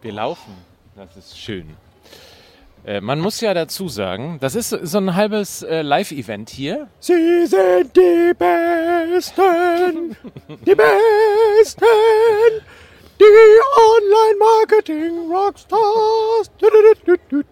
Wir laufen. Das ist schön. Äh, man muss ja dazu sagen, das ist so ein halbes äh, Live-Event hier. Sie sind die Besten, die Besten, die Online-Marketing-Rockstars. Du, du,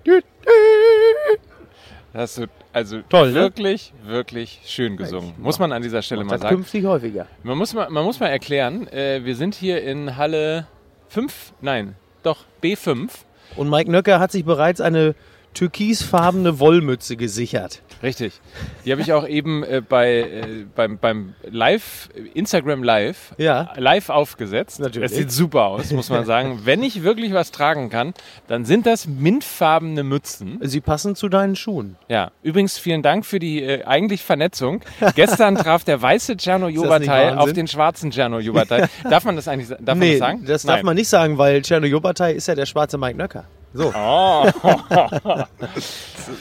also Toll, ne? wirklich, wirklich schön gesungen. Muss man an dieser Stelle mal Das sagen. künftig häufiger. Man muss mal, man muss mal erklären, äh, wir sind hier in Halle 5, nein, doch B5. Und Mike Nöcker hat sich bereits eine türkisfarbene Wollmütze gesichert. Richtig. Die habe ich auch eben äh, bei, äh, beim, beim Live, Instagram Live, Ja. live aufgesetzt. Natürlich. Es sieht super aus, muss man sagen. Wenn ich wirklich was tragen kann, dann sind das mintfarbene Mützen. Sie passen zu deinen Schuhen. Ja, übrigens vielen Dank für die äh, eigentlich Vernetzung. Gestern traf der weiße Cerno Jobatai auf den schwarzen Cerno Jobatai. Darf man das eigentlich darf man nee, das sagen? das darf Nein. man nicht sagen, weil Czerno Jobatai ist ja der schwarze Mike Nöcker. So. Oh.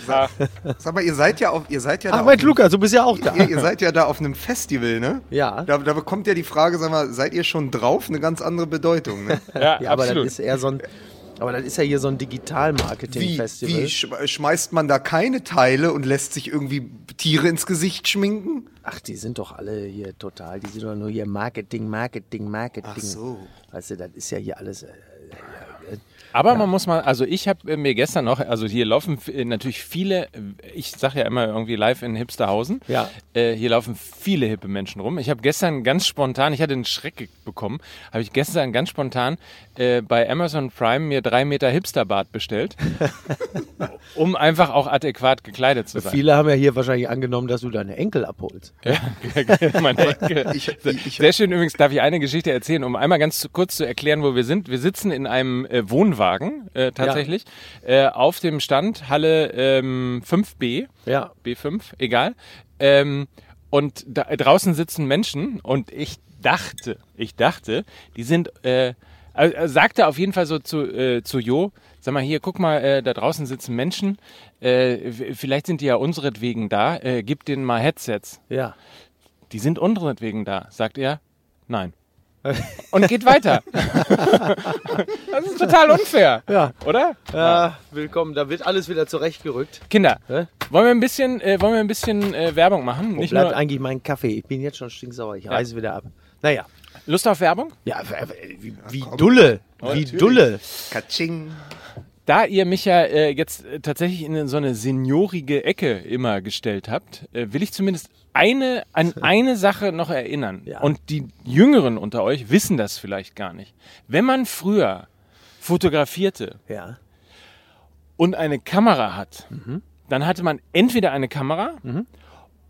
Sag, sag mal, ihr seid ja auf, ihr seid ja Ach, da Mike auf, Lukas, du bist ja auch da. ihr, ihr seid ja da auf einem Festival, ne? Ja. Da, da bekommt ja die Frage, sag mal, seid ihr schon drauf? Eine ganz andere Bedeutung, ne? Ja, Ja, aber absolut. das ist eher so ein. Aber das ist ja hier so ein Wie, Digital-Marketing-Festival. wie sch schmeißt man da keine Teile und lässt sich irgendwie Tiere ins Gesicht schminken? Ach, die sind doch alle hier total. Die sind doch nur hier Marketing, Marketing, Marketing. Ach so. Weißt du, das ist ja hier alles. Aber man muss mal, also ich habe äh, mir gestern noch, also hier laufen äh, natürlich viele, ich sage ja immer irgendwie live in Hipsterhausen. Ja. Äh, hier laufen viele hippe Menschen rum. Ich habe gestern ganz spontan, ich hatte einen Schreck bekommen, habe ich gestern ganz spontan äh, bei Amazon Prime mir drei Meter Hipsterbart bestellt, um einfach auch adäquat gekleidet zu sein. viele haben ja hier wahrscheinlich angenommen, dass du deine Enkel abholst. Ja, meine Enkel. Ich- ich- Sehr schön übrigens, darf ich eine Geschichte erzählen, um einmal ganz kurz zu erklären, wo wir sind. Wir sitzen in einem äh, Wohnwagen äh, tatsächlich äh, auf dem Stand Halle ähm, 5b, Ja. B5, egal. Ähm, und da, draußen sitzen Menschen und ich dachte, ich dachte, die sind, äh, also, er sagte auf jeden Fall so zu, äh, zu Jo, sag mal hier, guck mal, äh, da draußen sitzen Menschen, äh, vielleicht sind die ja unseretwegen da, äh, gib denen mal Headsets. Ja. Die sind unseretwegen da, sagt er. Nein. Und geht weiter. das ist total unfair. Ja. Oder? Ja, willkommen. Da wird alles wieder zurechtgerückt. Kinder, Hä? wollen wir ein bisschen, äh, wollen wir ein bisschen äh, Werbung machen? Wo Nicht bleibt nur eigentlich mein Kaffee? Ich bin jetzt schon stinksauer. Ich reise wieder ab. Naja. Lust auf Werbung? Ja, wie, wie Dulle. Wie natürlich. Dulle. Katsching. Da ihr mich ja äh, jetzt äh, tatsächlich in so eine seniorige Ecke immer gestellt habt, äh, will ich zumindest eine, an eine Sache noch erinnern. Ja. Und die Jüngeren unter euch wissen das vielleicht gar nicht. Wenn man früher fotografierte Ja. und eine Kamera hat, Mhm. dann hatte man entweder eine Kamera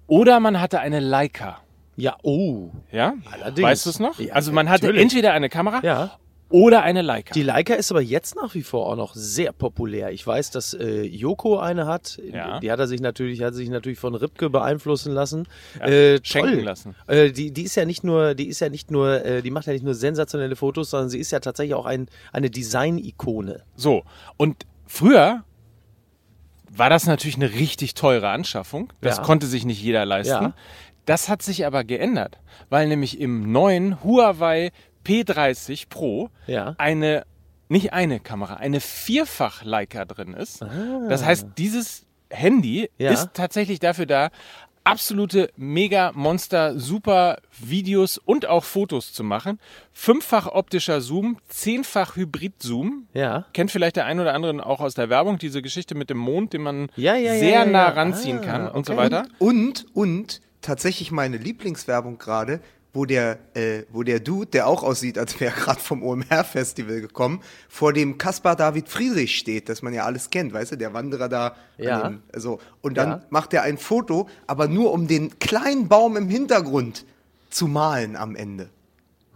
oder man hatte eine Leica. Ja, oh. Ja? Allerdings. Weißt du es noch? Ja, also man hatte natürlich. entweder eine Kamera Ja. Oder eine Leica. Die Leica ist aber jetzt nach wie vor auch noch sehr populär. Ich weiß, dass äh, Joko eine hat. Ja. Die hat er sich natürlich, hat sich natürlich von Ripke beeinflussen lassen. Ja, äh, schenken toll. lassen. Äh, die, die ist ja nicht nur, die ist ja nicht nur, äh, die macht ja nicht nur sensationelle Fotos, sondern sie ist ja tatsächlich auch ein, eine Design-Ikone. So, und früher war das natürlich eine richtig teure Anschaffung. Das Ja. konnte sich nicht jeder leisten. Ja. Das hat sich aber geändert, weil nämlich im neuen Huawei P30 Pro Ja. eine, nicht eine Kamera, eine vierfach Leica drin ist. Das heißt, dieses Handy Ah. Ja. ist tatsächlich dafür da, absolute Mega Monster Super Videos und auch Fotos zu machen. Fünffach optischer Zoom, zehnfach Hybrid Zoom. Ja. Kennt vielleicht der ein oder andere auch aus der Werbung diese Geschichte mit dem Mond, den man Ja, ja, sehr ja, nah ja. ranziehen Ah, kann und so okay. weiter. Und, und tatsächlich meine Lieblingswerbung gerade, wo der, äh, wo der Dude, der auch aussieht, als wäre er gerade vom OMR-Festival gekommen, vor dem Caspar David Friedrich steht, das man ja alles kennt, weißt du, der Wanderer da. Ja. Dem, so. Und dann Ja. macht er ein Foto, aber nur um den kleinen Baum im Hintergrund zu malen am Ende.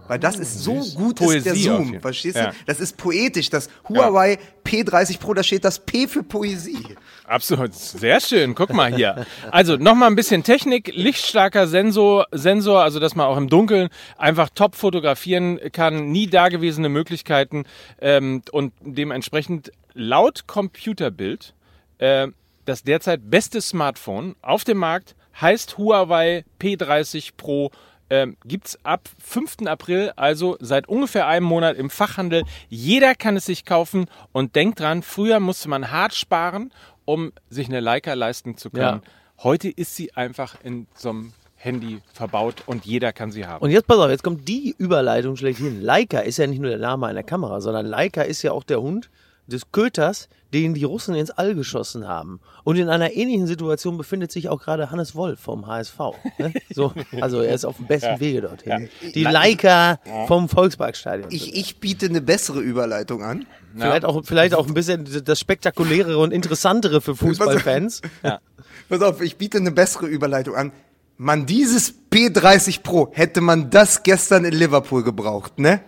Weil das ist so gut ist der Zoom, verstehst Ja. du? Das ist poetisch. Das Huawei P30 Pro, da steht das P für Poesie. Absolut, sehr schön. Guck mal hier. Also nochmal ein bisschen Technik, lichtstarker Sensor, Sensor, also dass man auch im Dunkeln einfach top fotografieren kann, nie dagewesene Möglichkeiten ähm, und dementsprechend laut Computerbild äh, das derzeit beste Smartphone auf dem Markt heißt Huawei P30 Pro ähm, gibt's ab 5. April, also seit ungefähr einem Monat im Fachhandel. Jeder kann es sich kaufen und denkt dran, früher musste man hart sparen, um sich eine Leica leisten zu können. Heute ist sie einfach in so einem Handy verbaut und jeder kann sie haben. Und jetzt pass auf, jetzt kommt die Überleitung schlechthin. Leica ist ja nicht nur der Name einer Kamera, sondern Leica ist ja auch der Hund des Köters, den die Russen ins All geschossen haben. Und in einer ähnlichen Situation befindet sich auch gerade Hannes Wolf vom HSV. Ne? So, also er ist auf dem besten Wege dorthin. Die Leica vom Volksparkstadion. Ich, ich biete eine bessere Überleitung an. Vielleicht, auch, vielleicht auch ein bisschen das spektakulärere und interessantere für Fußballfans. Pass auf, ich biete eine bessere Überleitung an. Man, dieses P30 Pro, hätte man das gestern in Liverpool gebraucht, ne?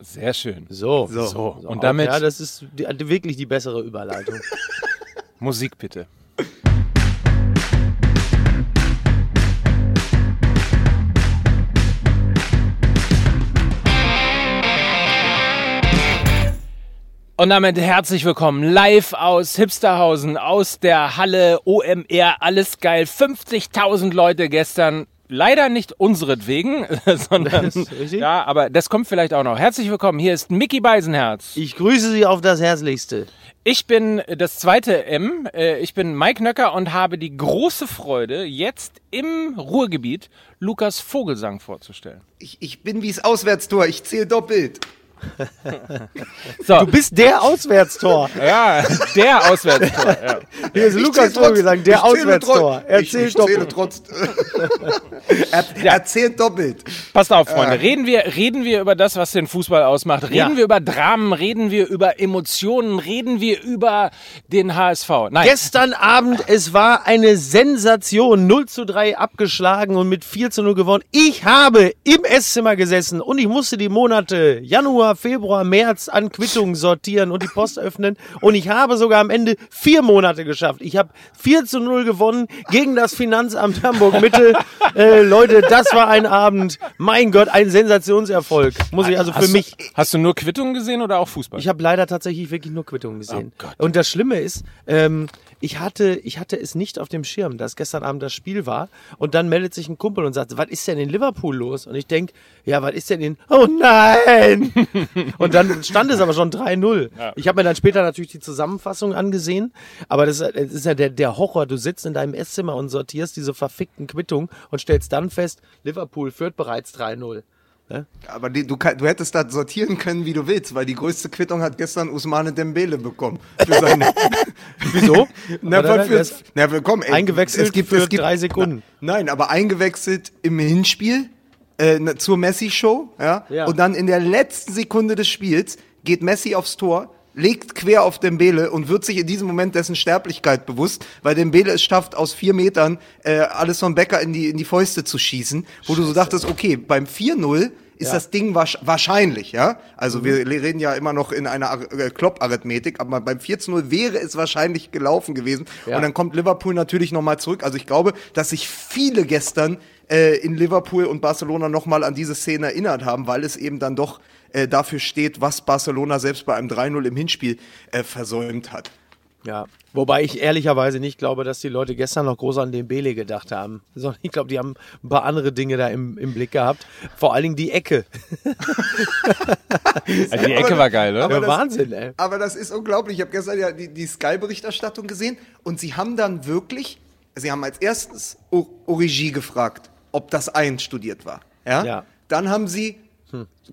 Sehr schön. So, So, und damit Ja, das ist die, wirklich die bessere Überleitung. Musik bitte. Und damit herzlich willkommen live aus Hipsterhausen, aus der Halle OMR, alles geil. 50.000 Leute gestern. Leider nicht unseretwegen, sondern Das ist richtig. ja, aber das kommt vielleicht auch noch. Herzlich willkommen. Hier ist Mickey Beisenherz. Ich grüße Sie auf das Herzlichste. Ich bin das zweite M. Äh, Ich bin Mike Nöcker und habe die große Freude, jetzt im Ruhrgebiet Lukas Vogelsang vorzustellen. Ich, ich bin wie das Auswärtstor, ich zähle doppelt. So, Du bist der Auswärtstor. ja, der Auswärtstor. Ja. Hier ist Ich Lukas Vogelsang, der ich Auswärtstor. Er zähle doppelt. trotz. er, er zählt doppelt. Passt auf, Freunde. Reden wir, reden wir über das, was den Fußball ausmacht. Reden Ja. wir über Dramen, reden wir über Emotionen, reden wir über den HSV. Nein, Gestern Abend, es war eine Sensation. 0 zu 3 abgeschlagen und mit 4 zu 0 gewonnen. Ich habe im Esszimmer gesessen und ich musste die Monate Januar, Februar, März an Quittungen sortieren und die Post öffnen. Und ich habe sogar am Ende vier Monate geschafft. Ich habe 4 zu 0 gewonnen gegen das Finanzamt Hamburg Mitte. äh, Leute, das war ein Abend. Mein Gott, ein Sensationserfolg. Muss ich also für hast, mich. Du, hast du nur Quittungen gesehen oder auch Fußball? Ich habe leider tatsächlich wirklich nur Quittungen gesehen. Oh. Und das Schlimme ist, ähm, ich, hatte, ich hatte es nicht auf dem Schirm, dass gestern Abend das Spiel war. Und dann meldet sich ein Kumpel und sagt, was ist denn in Liverpool los? Und ich denk, ja, was ist denn in... Oh nein! und dann stand es aber schon 3-0. Ich habe mir dann später natürlich die Zusammenfassung angesehen. Aber das, ist- das ist ja der, der Horror. Du sitzt in deinem Esszimmer und sortierst diese verfickten Quittungen und stellst dann fest, Liverpool führt bereits 3-0. Aber die, du, du hättest das sortieren können, wie du willst, weil die größte Quittung hat gestern Usmane Dembele bekommen. Wieso? na, Aber für, na, willkommen, ey. eingewechselt für drei Sekunden. Nein, aber eingewechselt im Hinspiel äh, na- zur Messi-Show. Ja? Ja. Und dann in der letzten Sekunde des Spiels geht Messi aufs Tor, legt quer auf Dembele und wird sich in diesem Moment dessen Sterblichkeit bewusst, weil Dembele es schafft, aus vier Metern äh, alles von Becker in die, in die Fäuste zu schießen, wo du so dachtest, okay, beim 4-0 ist das Ding wahrsch- wahrscheinlich, ja. Also Mhm. wir reden ja immer noch in einer äh, Klopp-Arithmetik, aber beim 4-0 wäre es wahrscheinlich gelaufen gewesen. Ja. Und dann kommt Liverpool natürlich nochmal zurück. Also ich glaube, dass sich viele gestern äh, in Liverpool und Barcelona nochmal an diese Szene erinnert haben, weil es eben dann doch äh, dafür steht, was Barcelona selbst bei einem 3-0 im Hinspiel äh, versäumt hat. Ja, wobei ich ehrlicherweise nicht glaube, dass die Leute gestern noch groß an den Bele gedacht haben. Sondern ich glaube, die haben ein paar andere Dinge da im, im Blick gehabt. Vor allen Dingen die Ecke. Also die Ecke war geil, oder? aber Ja, das- Wahnsinn, ey. Aber das ist unglaublich. Ich habe gestern ja die, die Sky-Berichterstattung gesehen und sie haben dann wirklich, sie haben als erstes Origi gefragt, ob das einstudiert war. Ja. Ja. Dann haben sie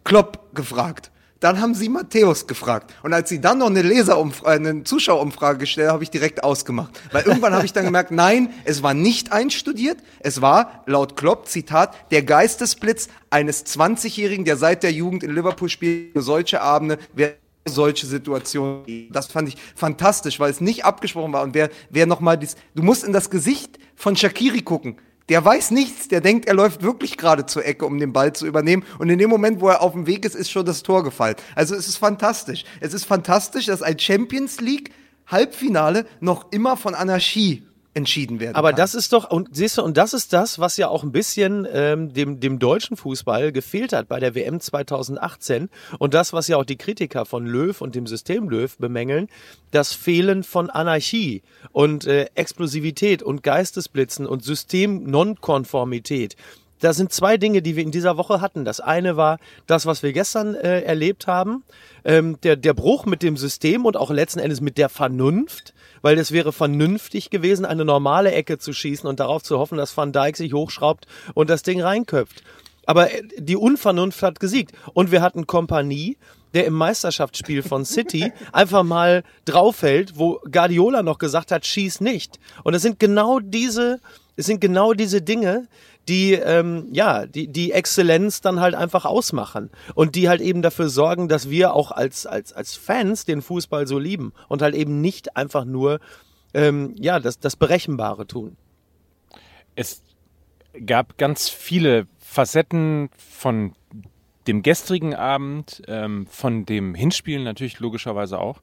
Klopp gefragt. Dann haben sie Matthäus gefragt. Und als sie dann noch eine Leserumfrage, eine Zuschauerumfrage gestellt haben, habe ich direkt ausgemacht. Weil irgendwann habe ich dann gemerkt, nein, es war nicht einstudiert. Es war, laut Klopp, Zitat, der Geistesblitz eines 20-Jährigen, der seit der Jugend in Liverpool spielt, solche Abende, wer solche Situationen. Das fand ich fantastisch, weil es nicht abgesprochen war. Und wer, wer nochmal dies, du musst in das Gesicht von Shakiri gucken. Der weiß nichts, der denkt, er läuft wirklich gerade zur Ecke, um den Ball zu übernehmen. Und in dem Moment, wo er auf dem Weg ist, ist schon das Tor gefallen. Also es ist fantastisch. Es ist fantastisch, dass ein Champions League Halbfinale noch immer von Anarchie entschieden werden Aber kann. das ist doch, und siehst du, und das ist das, was ja auch ein bisschen ähm, dem, dem deutschen Fußball gefehlt hat bei der WM 2018 und das, was ja auch die Kritiker von Löw und dem System Löw bemängeln, das Fehlen von Anarchie und äh, Explosivität und Geistesblitzen und System-Nonkonformität. Da sind zwei Dinge, die wir in dieser Woche hatten. Das eine war das, was wir gestern äh, erlebt haben, ähm, der, der Bruch mit dem System und auch letzten Endes mit der Vernunft, weil es wäre vernünftig gewesen, eine normale Ecke zu schießen und darauf zu hoffen, dass Van Dijk sich hochschraubt und das Ding reinköpft. Aber äh, die Unvernunft hat gesiegt. Und wir hatten Kompanie, der im Meisterschaftsspiel von City einfach mal draufhält, wo Guardiola noch gesagt hat, schieß nicht. Und es sind genau diese, es sind genau diese Dinge, die ähm, ja die die Exzellenz dann halt einfach ausmachen und die halt eben dafür sorgen, dass wir auch als als als Fans den Fußball so lieben und halt eben nicht einfach nur ähm, ja das das Berechenbare tun. Es gab ganz viele Facetten von dem gestrigen Abend, ähm, von dem Hinspielen natürlich logischerweise auch.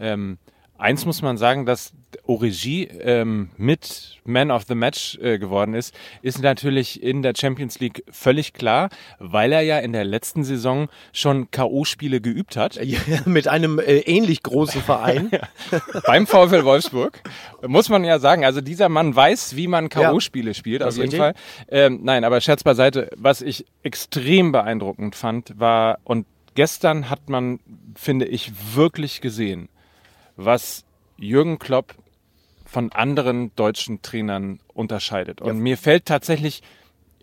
Ähm, eins muss man sagen, dass Origi ähm, mit Man of the Match äh, geworden ist, ist natürlich in der Champions League völlig klar, weil er ja in der letzten Saison schon K.O.-Spiele geübt hat. Ja, mit einem äh, ähnlich großen Verein. Beim VfL Wolfsburg. Muss man ja sagen, also dieser Mann weiß, wie man K.O.-Spiele spielt, auf jeden richtig. Fall. Ähm, nein, aber Scherz beiseite, was ich extrem beeindruckend fand, war, und gestern hat man, finde ich, wirklich gesehen, was Jürgen Klopp von anderen deutschen Trainern unterscheidet. Und mir fällt tatsächlich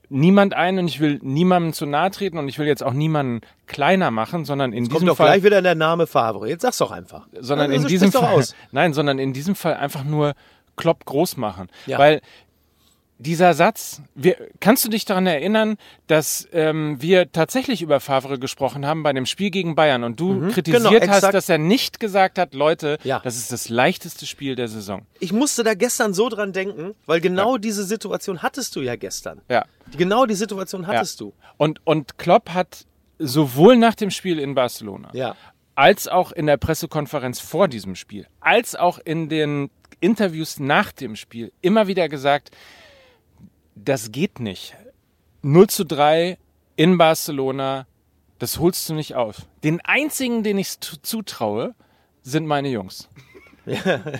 niemand ein und ich will niemandem zu nahe treten und ich will jetzt auch niemanden kleiner machen, sondern in Kommt diesem doch Fall gleich wieder der Name Favre. Jetzt sag's doch einfach. sondern Also in diesem doch Fall, aus. nein, sondern in diesem Fall einfach nur Klopp groß machen, Ja. weil dieser Satz, wir, kannst du dich daran erinnern, dass ähm, wir tatsächlich über Favre gesprochen haben bei dem Spiel gegen Bayern und du kritisiert genau, hast, exakt. dass er nicht gesagt hat, Leute, Ja. das ist das leichteste Spiel der Saison. Ich musste da gestern so dran denken, weil genau diese Situation hattest du ja gestern. Ja. Genau die Situation hattest ja. du. Und, und Klopp hat sowohl nach dem Spiel in Barcelona Ja. als auch in der Pressekonferenz vor diesem Spiel, als auch in den Interviews nach dem Spiel immer wieder gesagt, das geht nicht. 0 zu 3 in Barcelona, das holst du nicht auf. Den einzigen, den ich zutraue, sind meine Jungs.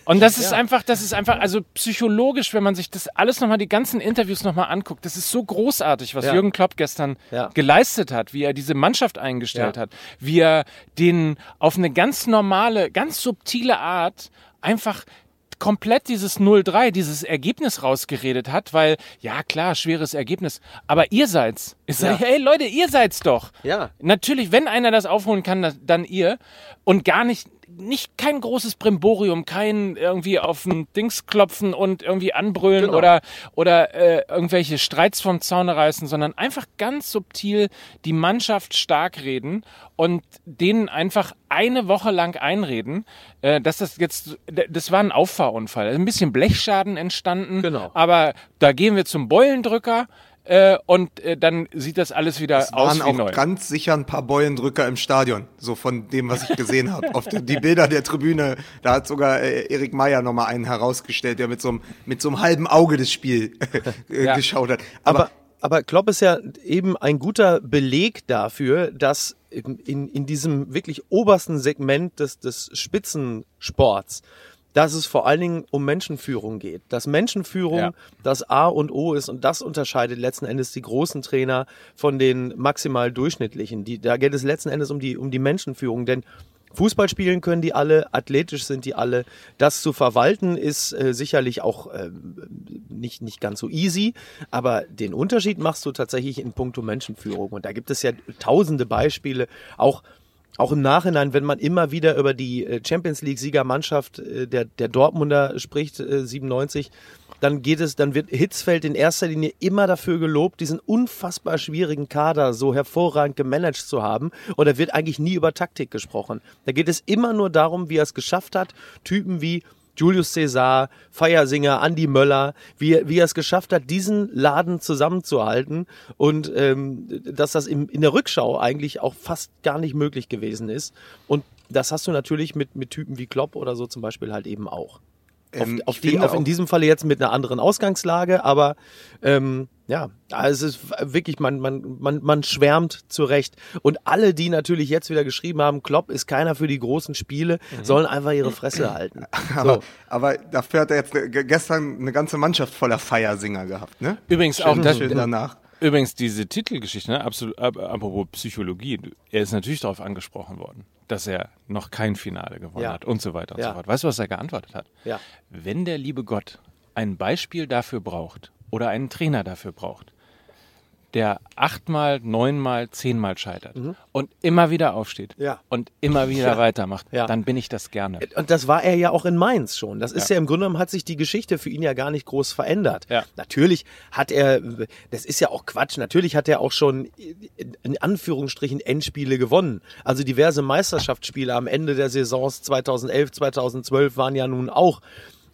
Und das ist einfach, das ist einfach, also psychologisch, wenn man sich das alles nochmal, die ganzen Interviews nochmal anguckt, das ist so großartig, was Ja. Jürgen Klopp gestern Ja. geleistet hat, wie er diese Mannschaft eingestellt Ja. hat, wie er den auf eine ganz normale, ganz subtile Art einfach komplett dieses 0-3, dieses Ergebnis rausgeredet hat, weil, ja klar, schweres Ergebnis, aber ihr seid's. Ich sage, hey Leute, ihr seid's doch. Ja. Natürlich, wenn einer das aufholen kann, dann ihr. Und gar nicht, nicht kein großes Brimborium, kein irgendwie auf den Dings klopfen und irgendwie anbrüllen Genau. oder, oder äh, irgendwelche Streits vom Zaune reißen, sondern einfach ganz subtil die Mannschaft stark reden und denen einfach eine Woche lang einreden, äh, dass das jetzt, das war ein Auffahrunfall. Ein bisschen Blechschaden entstanden, Genau. aber da gehen wir zum Beulendrücker. Äh, und äh, dann sieht das alles wieder Es aus waren wie auch neu. ganz sicher ein paar Beuendrücker im Stadion, so von dem, was ich gesehen habe. Auf die, die Bilder der Tribüne, da hat sogar äh, Erik Meyer nochmal einen herausgestellt, der mit so einem, mit so einem halben Auge das Spiel äh, Ja. geschaut hat. Aber, Aber, aber Klopp ist ja eben ein guter Beleg dafür, dass in, in, in diesem wirklich obersten Segment des, des Spitzensports, dass es vor allen Dingen um Menschenführung geht. Dass Menschenführung Ja. das A und O ist und das unterscheidet letzten Endes die großen Trainer von den maximal durchschnittlichen. Die, da geht es letzten Endes um die, um die Menschenführung, denn Fußball spielen können die alle, athletisch sind die alle. Das zu verwalten ist äh, sicherlich auch ähm, nicht, nicht ganz so easy, aber den Unterschied machst du tatsächlich in puncto Menschenführung. Und da gibt es ja tausende Beispiele, auch auch im Nachhinein, wenn man immer wieder über die äh, Champions League Siegermannschaft äh, der, der Dortmunder spricht, äh, 97, dann geht es, dann wird Hitzfeld in erster Linie immer dafür gelobt, diesen unfassbar schwierigen Kader so hervorragend gemanagt zu haben. Und da wird eigentlich nie über Taktik gesprochen. Da geht es immer nur darum, wie er es geschafft hat, Typen wie Julius Caesar, Feiersinger, Andy Möller, wie, wie er es geschafft hat, diesen Laden zusammenzuhalten und ähm, dass das im, in der Rückschau eigentlich auch fast gar nicht möglich gewesen ist. Und das hast du natürlich mit, mit Typen wie Klopp oder so zum Beispiel halt eben auch. Ähm, auf, auf, die, auf in diesem Falle jetzt mit einer anderen Ausgangslage, aber ähm, ja, also es ist wirklich, man, man, man, man schwärmt zurecht. Und alle, die natürlich jetzt wieder geschrieben haben, Klopp ist keiner für die großen Spiele, sollen einfach ihre Fresse halten. aber, aber dafür hat er jetzt ge- gestern eine ganze Mannschaft voller Feiersinger gehabt, ne? Übrigens Schön, auch das, schön danach. Übrigens, diese Titelgeschichte, ne, absolut, ap- apropos Psychologie, er ist natürlich darauf angesprochen worden, dass er noch kein Finale gewonnen Ja. hat und so weiter und Ja. so fort. Weißt du, was er geantwortet hat? Ja. Wenn der liebe Gott ein Beispiel dafür braucht oder einen Trainer dafür braucht, der achtmal, neunmal, zehnmal scheitert und immer wieder aufsteht Mhm. Ja. und immer wieder Ja. weitermacht, Ja. dann bin ich das gerne. Und das war er ja auch in Mainz schon. Das ist ja, im Grunde genommen hat sich die Geschichte für ihn ja gar nicht groß verändert. Ja. Natürlich hat er, das ist ja auch Quatsch, natürlich hat er auch schon in Anführungsstrichen Endspiele gewonnen. Also diverse Meisterschaftsspiele am Ende der Saisons 2011, 2012 waren ja nun auch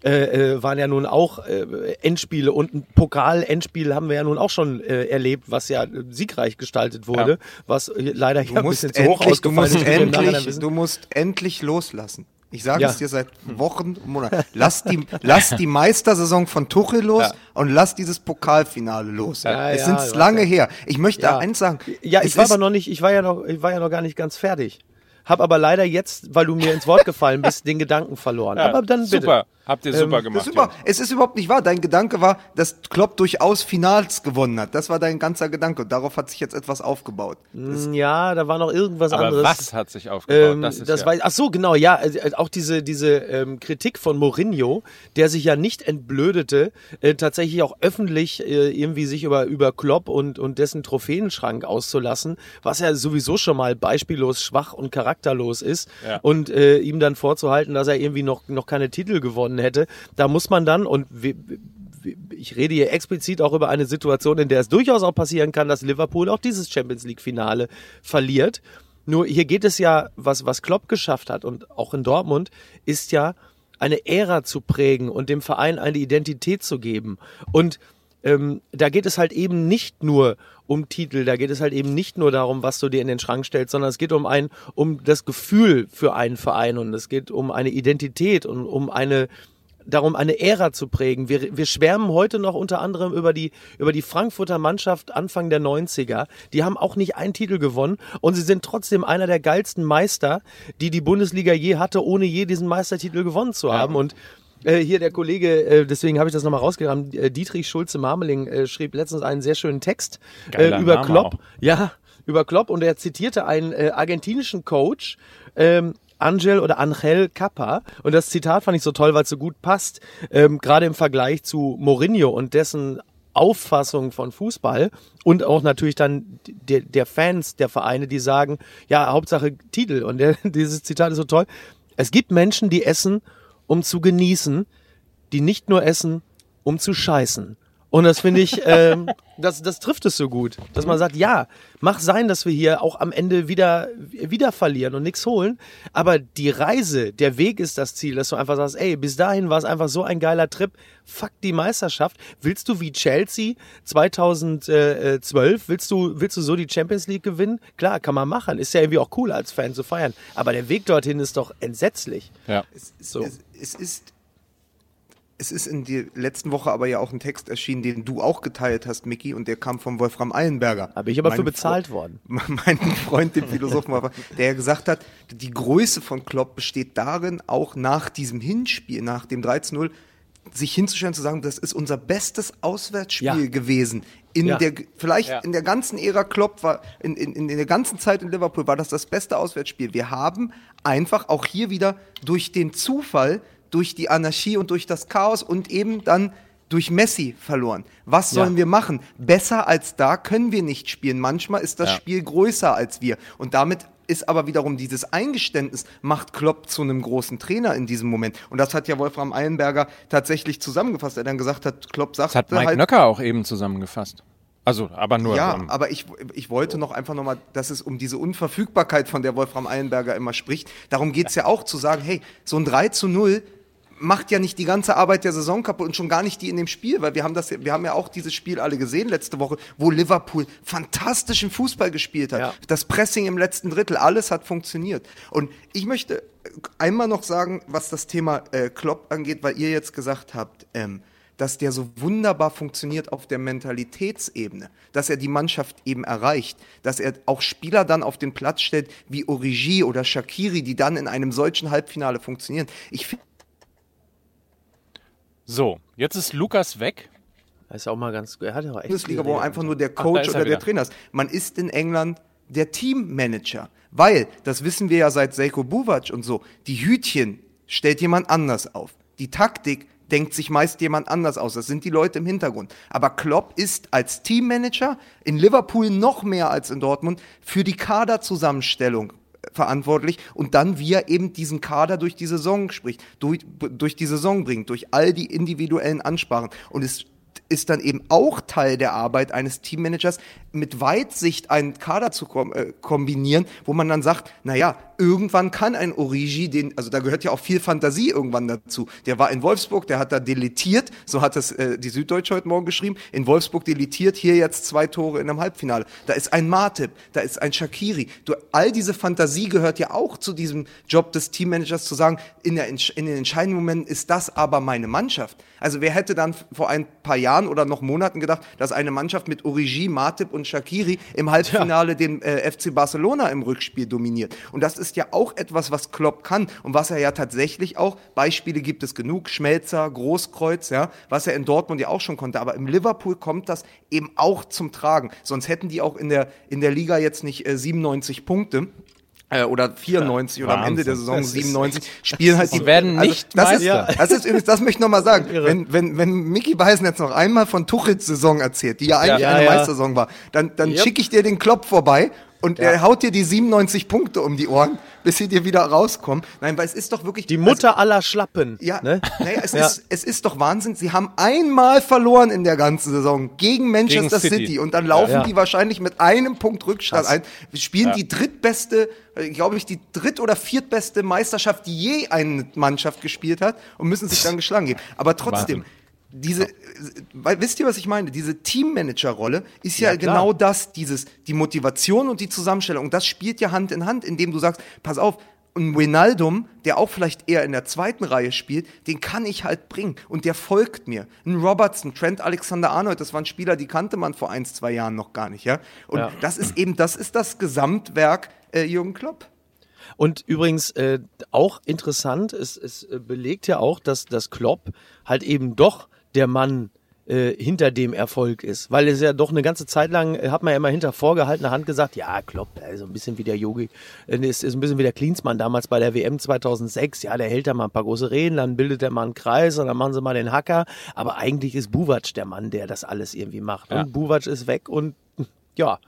äh, äh, waren ja nun auch äh, Endspiele und ein Pokal-Endspiel haben wir ja nun auch schon äh, erlebt, was ja äh, siegreich gestaltet wurde, Ja. was äh, leider Du ein bisschen zu hoch endlich, du ausgefallen musst ist. endlich, du musst endlich loslassen. Ich sage Ja. es dir seit Wochen und Monaten. Lass die, lass die Meistersaison von Tuchel los Ja. und lass dieses Pokalfinale los. Ja, es ja, sind du lange her. Ich möchte eins sagen. Ja, ich war ist- aber noch nicht, ich war ja noch, ich war ja noch gar nicht ganz fertig. Hab aber leider jetzt, weil du mir ins Wort gefallen bist, den Gedanken verloren. Ja, aber dann bitte. super, habt ihr super Ähm, gemacht. Das Jungs. es ist überhaupt nicht wahr. Dein Gedanke war, dass Klopp durchaus Finals gewonnen hat. Das war dein ganzer Gedanke. Und darauf hat sich jetzt etwas aufgebaut. Das, Ja, da war noch irgendwas Aber anderes. was hat sich aufgebaut? Ähm, das das ist ja, war, ach so, genau, ja, also, äh, auch diese, diese ähm, Kritik von Mourinho, der sich ja nicht entblödete, äh, tatsächlich auch öffentlich äh, irgendwie sich über, über Klopp und, und dessen Trophäenschrank auszulassen, was ja sowieso schon mal beispiellos schwach und charakterlos ist Ja. und äh, ihm dann vorzuhalten, dass er irgendwie noch, noch keine Titel gewonnen hätte, da muss man dann, und wir, ich rede hier explizit auch über eine Situation, in der es durchaus auch passieren kann, dass Liverpool auch dieses Champions League Finale verliert. Nur hier geht es ja, was, was Klopp geschafft hat und auch in Dortmund, ist ja eine Ära zu prägen und dem Verein eine Identität zu geben. Und ähm, da geht es halt eben nicht nur um Titel, da geht es halt eben nicht nur darum, was du dir in den Schrank stellst, sondern es geht um ein, um das Gefühl für einen Verein und es geht um eine Identität und um eine, darum, eine Ära zu prägen. Wir, wir schwärmen heute noch unter anderem über die, über die Frankfurter Mannschaft Anfang der 90er. Die haben auch nicht einen Titel gewonnen und sie sind trotzdem einer der geilsten Meister, die die Bundesliga je hatte, ohne je diesen Meistertitel gewonnen zu haben. Und äh, hier der Kollege, äh, deswegen habe ich das nochmal rausgegraben, äh, Dietrich Schulze-Marmeling äh, schrieb letztens einen sehr schönen Text über Name Klopp. auch. Ja, über Klopp und er zitierte einen argentinischen Coach, ähm, Angel oder Angel Capa. Und das Zitat fand ich so toll, weil es so gut passt, ähm, gerade im Vergleich zu Mourinho und dessen Auffassung von Fußball und auch natürlich dann der, der Fans der Vereine, die sagen, ja, Hauptsache Titel. Und der, dieses Zitat ist so toll. Es gibt Menschen, die essen, um zu genießen, die nicht nur essen, um zu scheißen. Und das finde ich, ähm, das, das trifft es so gut, dass man sagt, ja, mach sein, dass wir hier auch am Ende wieder, wieder verlieren und nichts holen. Aber die Reise, der Weg ist das Ziel, dass du einfach sagst, ey, bis dahin war es einfach so ein geiler Trip. Fuck die Meisterschaft. Willst du wie Chelsea 2012, willst du, willst du so die Champions League gewinnen? Klar, kann man machen. Ist ja irgendwie auch cool als Fan zu feiern. Aber der Weg dorthin ist doch entsetzlich. ja. es, So. es, es ist. Es ist in der letzten Woche aber ja auch ein Text erschienen, den du auch geteilt hast, Micky, und der kam von Wolfram Eilenberger. Da bin ich aber für Mein bezahlt Fre- worden. Mein Freund, dem Philosophen, der ja gesagt hat, die Größe von Klopp besteht darin, auch nach diesem Hinspiel, nach dem 13-0, sich hinzustellen, zu sagen, das ist unser bestes Auswärtsspiel Ja. gewesen. In Ja. der, vielleicht Ja. in der ganzen Ära Klopp war, in, in, in der ganzen Zeit in Liverpool war das das beste Auswärtsspiel. Wir haben einfach auch hier wieder durch den Zufall, durch die Anarchie und durch das Chaos und eben dann durch Messi verloren. Was sollen Ja. wir machen? Besser als da können wir nicht spielen. Manchmal ist das Ja. Spiel größer als wir. Und damit ist aber wiederum dieses Eingeständnis, macht Klopp zu einem großen Trainer in diesem Moment. Und das hat ja Wolfram Eilenberger tatsächlich zusammengefasst. Er dann gesagt hat, Klopp sagt Das hat Mike halt, Nöcker auch eben zusammengefasst. Also, aber nur. ja, ähm, aber ich, ich wollte noch einfach nochmal, dass es um diese Unverfügbarkeit, von der Wolfram Eilenberger immer spricht, darum geht es ja auch zu sagen, hey, so ein 3 zu 0 macht ja nicht die ganze Arbeit der Saison kaputt und schon gar nicht die in dem Spiel, weil wir haben das, ja- wir haben ja auch dieses Spiel alle gesehen letzte Woche, wo Liverpool fantastischen Fußball gespielt hat. Ja. Das Pressing im letzten Drittel, alles hat funktioniert. Und ich möchte einmal noch sagen, was das Thema äh, Klopp angeht, weil ihr jetzt gesagt habt, ähm, dass der so wunderbar funktioniert auf der Mentalitätsebene, dass er die Mannschaft eben erreicht, dass er auch Spieler dann auf den Platz stellt wie Origi oder Shakiri, die dann in einem solchen Halbfinale funktionieren. Ich finde so, jetzt ist Lukas weg. Das ist auch mal ganz gut. Er hat ja auch echt Bundesliga, wo einfach nur der Coach er oder der wieder. Trainer ist. Man ist in England der Teammanager. Weil, das wissen wir ja seit Seiko Buvac und so, die Hütchen stellt jemand anders auf. Die Taktik denkt sich meist jemand anders aus. Das sind die Leute im Hintergrund. Aber Klopp ist als Teammanager in Liverpool noch mehr als in Dortmund für die Kaderzusammenstellung verantwortlich und dann wie er eben diesen Kader durch die Saison spricht, durch, durch die Saison bringt, durch all die individuellen Ansprachen. Und es ist dann eben auch Teil der Arbeit eines Teammanagers, mit Weitsicht einen Kader zu kom äh, kombinieren, wo man dann sagt, naja, irgendwann kann ein Origi, den, also da gehört ja auch viel Fantasie irgendwann dazu. Der war in Wolfsburg, der hat da deletiert, so hat es äh, die Süddeutsche heute Morgen geschrieben, in Wolfsburg deletiert, hier jetzt zwei Tore in einem Halbfinale. Da ist ein Matip, da ist ein Shakiri. Du, all diese Fantasie gehört ja auch zu diesem Job des Teammanagers zu sagen, in, der, in den entscheidenden Momenten ist das aber meine Mannschaft. Also wer hätte dann vor ein paar Jahren oder noch Monaten gedacht, dass eine Mannschaft mit Origi, Matip und Shakiri im Halbfinale den äh, FC Barcelona im Rückspiel dominiert. Und das ist ja auch etwas, was Klopp kann und was er ja tatsächlich auch, Beispiele gibt es genug, Schmelzer, Großkreuz, ja, was er in Dortmund ja auch schon konnte. Aber im Liverpool kommt das eben auch zum Tragen. Sonst hätten die auch in der, in der Liga jetzt nicht äh, 97 Punkte. äh, Oder 94 oder am Ende der Wahnsinn. Saison Das ist 97 spielen halt Sie werden nicht das ist, das ist übrigens, das möchte ich nochmal sagen. Wenn, wenn, wenn Mickey Beisen jetzt noch einmal von Tuchels Saison erzählt, die ja eigentlich Ja, eine ja. Meistersaison war, dann, dann Yep. schicke ich dir den Klopp vorbei und er haut dir die 97 Punkte um die Ohren, bis sie dir wieder rauskommen. Nein, weil es ist doch wirklich Die Mutter aller Schlappen. ja, Ne? naja, es, Ja. Ist, es ist doch Wahnsinn. Sie haben einmal verloren in der ganzen Saison gegen Manchester Gegen City. City. und dann laufen Ja. die wahrscheinlich mit einem Punkt Rückstand Krass. ein. Wir spielen die drittbeste, glaube ich, die dritt- oder viertbeste Meisterschaft, die je eine Mannschaft gespielt hat und müssen sich dann geschlagen geben. Aber trotzdem, Wahnsinn. Diese, äh, wisst ihr, was ich meine? Diese Teammanager-Rolle ist ja, Ja, genau das, dieses, die Motivation und die Zusammenstellung. Und das spielt ja Hand in Hand, indem du sagst, pass auf, ein Wijnaldum, der auch vielleicht eher in der zweiten Reihe spielt, den kann ich halt bringen und der folgt mir. Ein Robertson, Trent Alexander-Arnold, das waren Spieler, die kannte man vor ein, zwei Jahren noch gar nicht, ja. Und Ja. das ist eben, das ist das Gesamtwerk äh, Jürgen Klopp. Und übrigens äh, auch interessant, es, es äh, belegt ja auch, dass das Klopp halt eben doch der Mann äh, hinter dem Erfolg ist. Weil es ja doch eine ganze Zeit lang, äh, hat man ja immer hinter vorgehaltener Hand gesagt, ja, Klopp, also ein bisschen wie der Yogi, äh, ist, ist ein bisschen wie der Klinsmann damals bei der WM 2006. Ja, der hält da mal ein paar große Reden, dann bildet er mal einen Kreis und dann machen sie mal den Hacker. Aber eigentlich ist Buvac der Mann, der das alles irgendwie macht. Ja. Und Buvac ist weg und ja,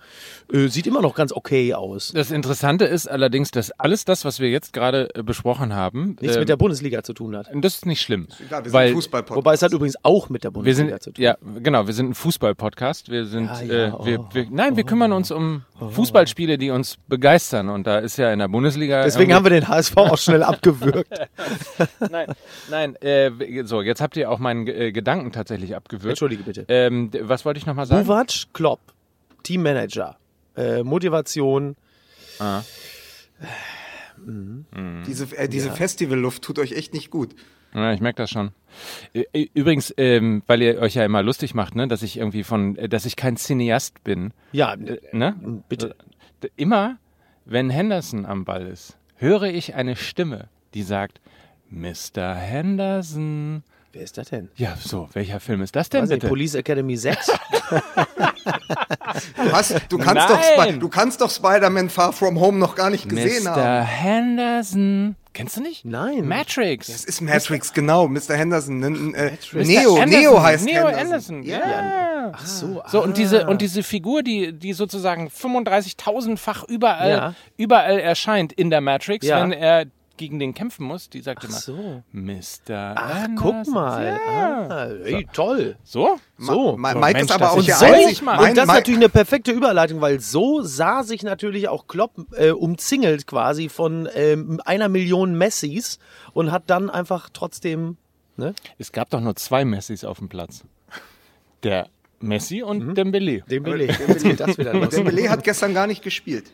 äh, sieht immer noch ganz okay aus. Das Interessante ist allerdings, dass alles das, was wir jetzt gerade äh, besprochen haben, Nichts ähm, mit der Bundesliga zu tun hat. das ist nicht schlimm. Egal, wir sind weil Fußballpodcast. Wobei es hat übrigens auch mit der wir Bundesliga sind, zu tun. ja, genau, wir sind ein Fußball-Podcast. Wir sind, Ja, ja, äh, wir, oh, wir, nein, wir kümmern uns um Fußballspiele, die uns begeistern. Und da ist ja in der Bundesliga. Deswegen haben wir den HSV auch schnell abgewürgt. Nein, nein, äh, so, jetzt habt ihr auch meinen äh, Gedanken tatsächlich abgewürgt. Entschuldige bitte. Ähm, was wollte ich nochmal sagen? Buvac, Klopp, Teammanager, äh, Motivation. Diese, äh, diese Festivalluft tut euch echt nicht gut. Ja, ich merke das schon. Übrigens, ähm, weil ihr euch ja immer lustig macht, ne, dass ich irgendwie von, äh, dass ich kein Cineast bin. Ja, Äh, ne? bitte. D- Immer, wenn Henderson am Ball ist, höre ich eine Stimme, die sagt, Mr. Henderson. wer ist das denn? Ja, so, welcher Film ist das denn Weiß bitte? Police Academy 6? Du, hast, du, kannst, doch Nein. Spi- du kannst doch Spider-Man Far From Home noch gar nicht gesehen Mr. haben. Henderson. Kennst du nicht? Nein. Matrix. Das ist Matrix, genau, Mr. Henderson. ne, äh, Mr. Neo, Anderson. Neo heißt Neo Henderson. Ja. Ja. Ach so, So, und ah. diese, und diese Figur, die, die sozusagen 35.000-fach überall, Ja. überall erscheint in der Matrix, Ja. wenn er gegen den kämpfen muss, die sagt Ach immer, so. Mr. Ach, Anderson. guck mal. Ja. Ah, ey, toll. So? So. Ma So, Mike Mensch, ist aber das auch ist der so einzige. Und das ist natürlich eine perfekte Überleitung, weil so sah sich natürlich auch Klopp äh, umzingelt quasi von ähm, einer Million Messis und hat dann einfach trotzdem, ne? Es gab doch nur zwei Messis auf dem Platz. Der Messi und Dembele. Den Beleg. Jetzt geht das wieder los. Dembele hat gestern gar nicht gespielt.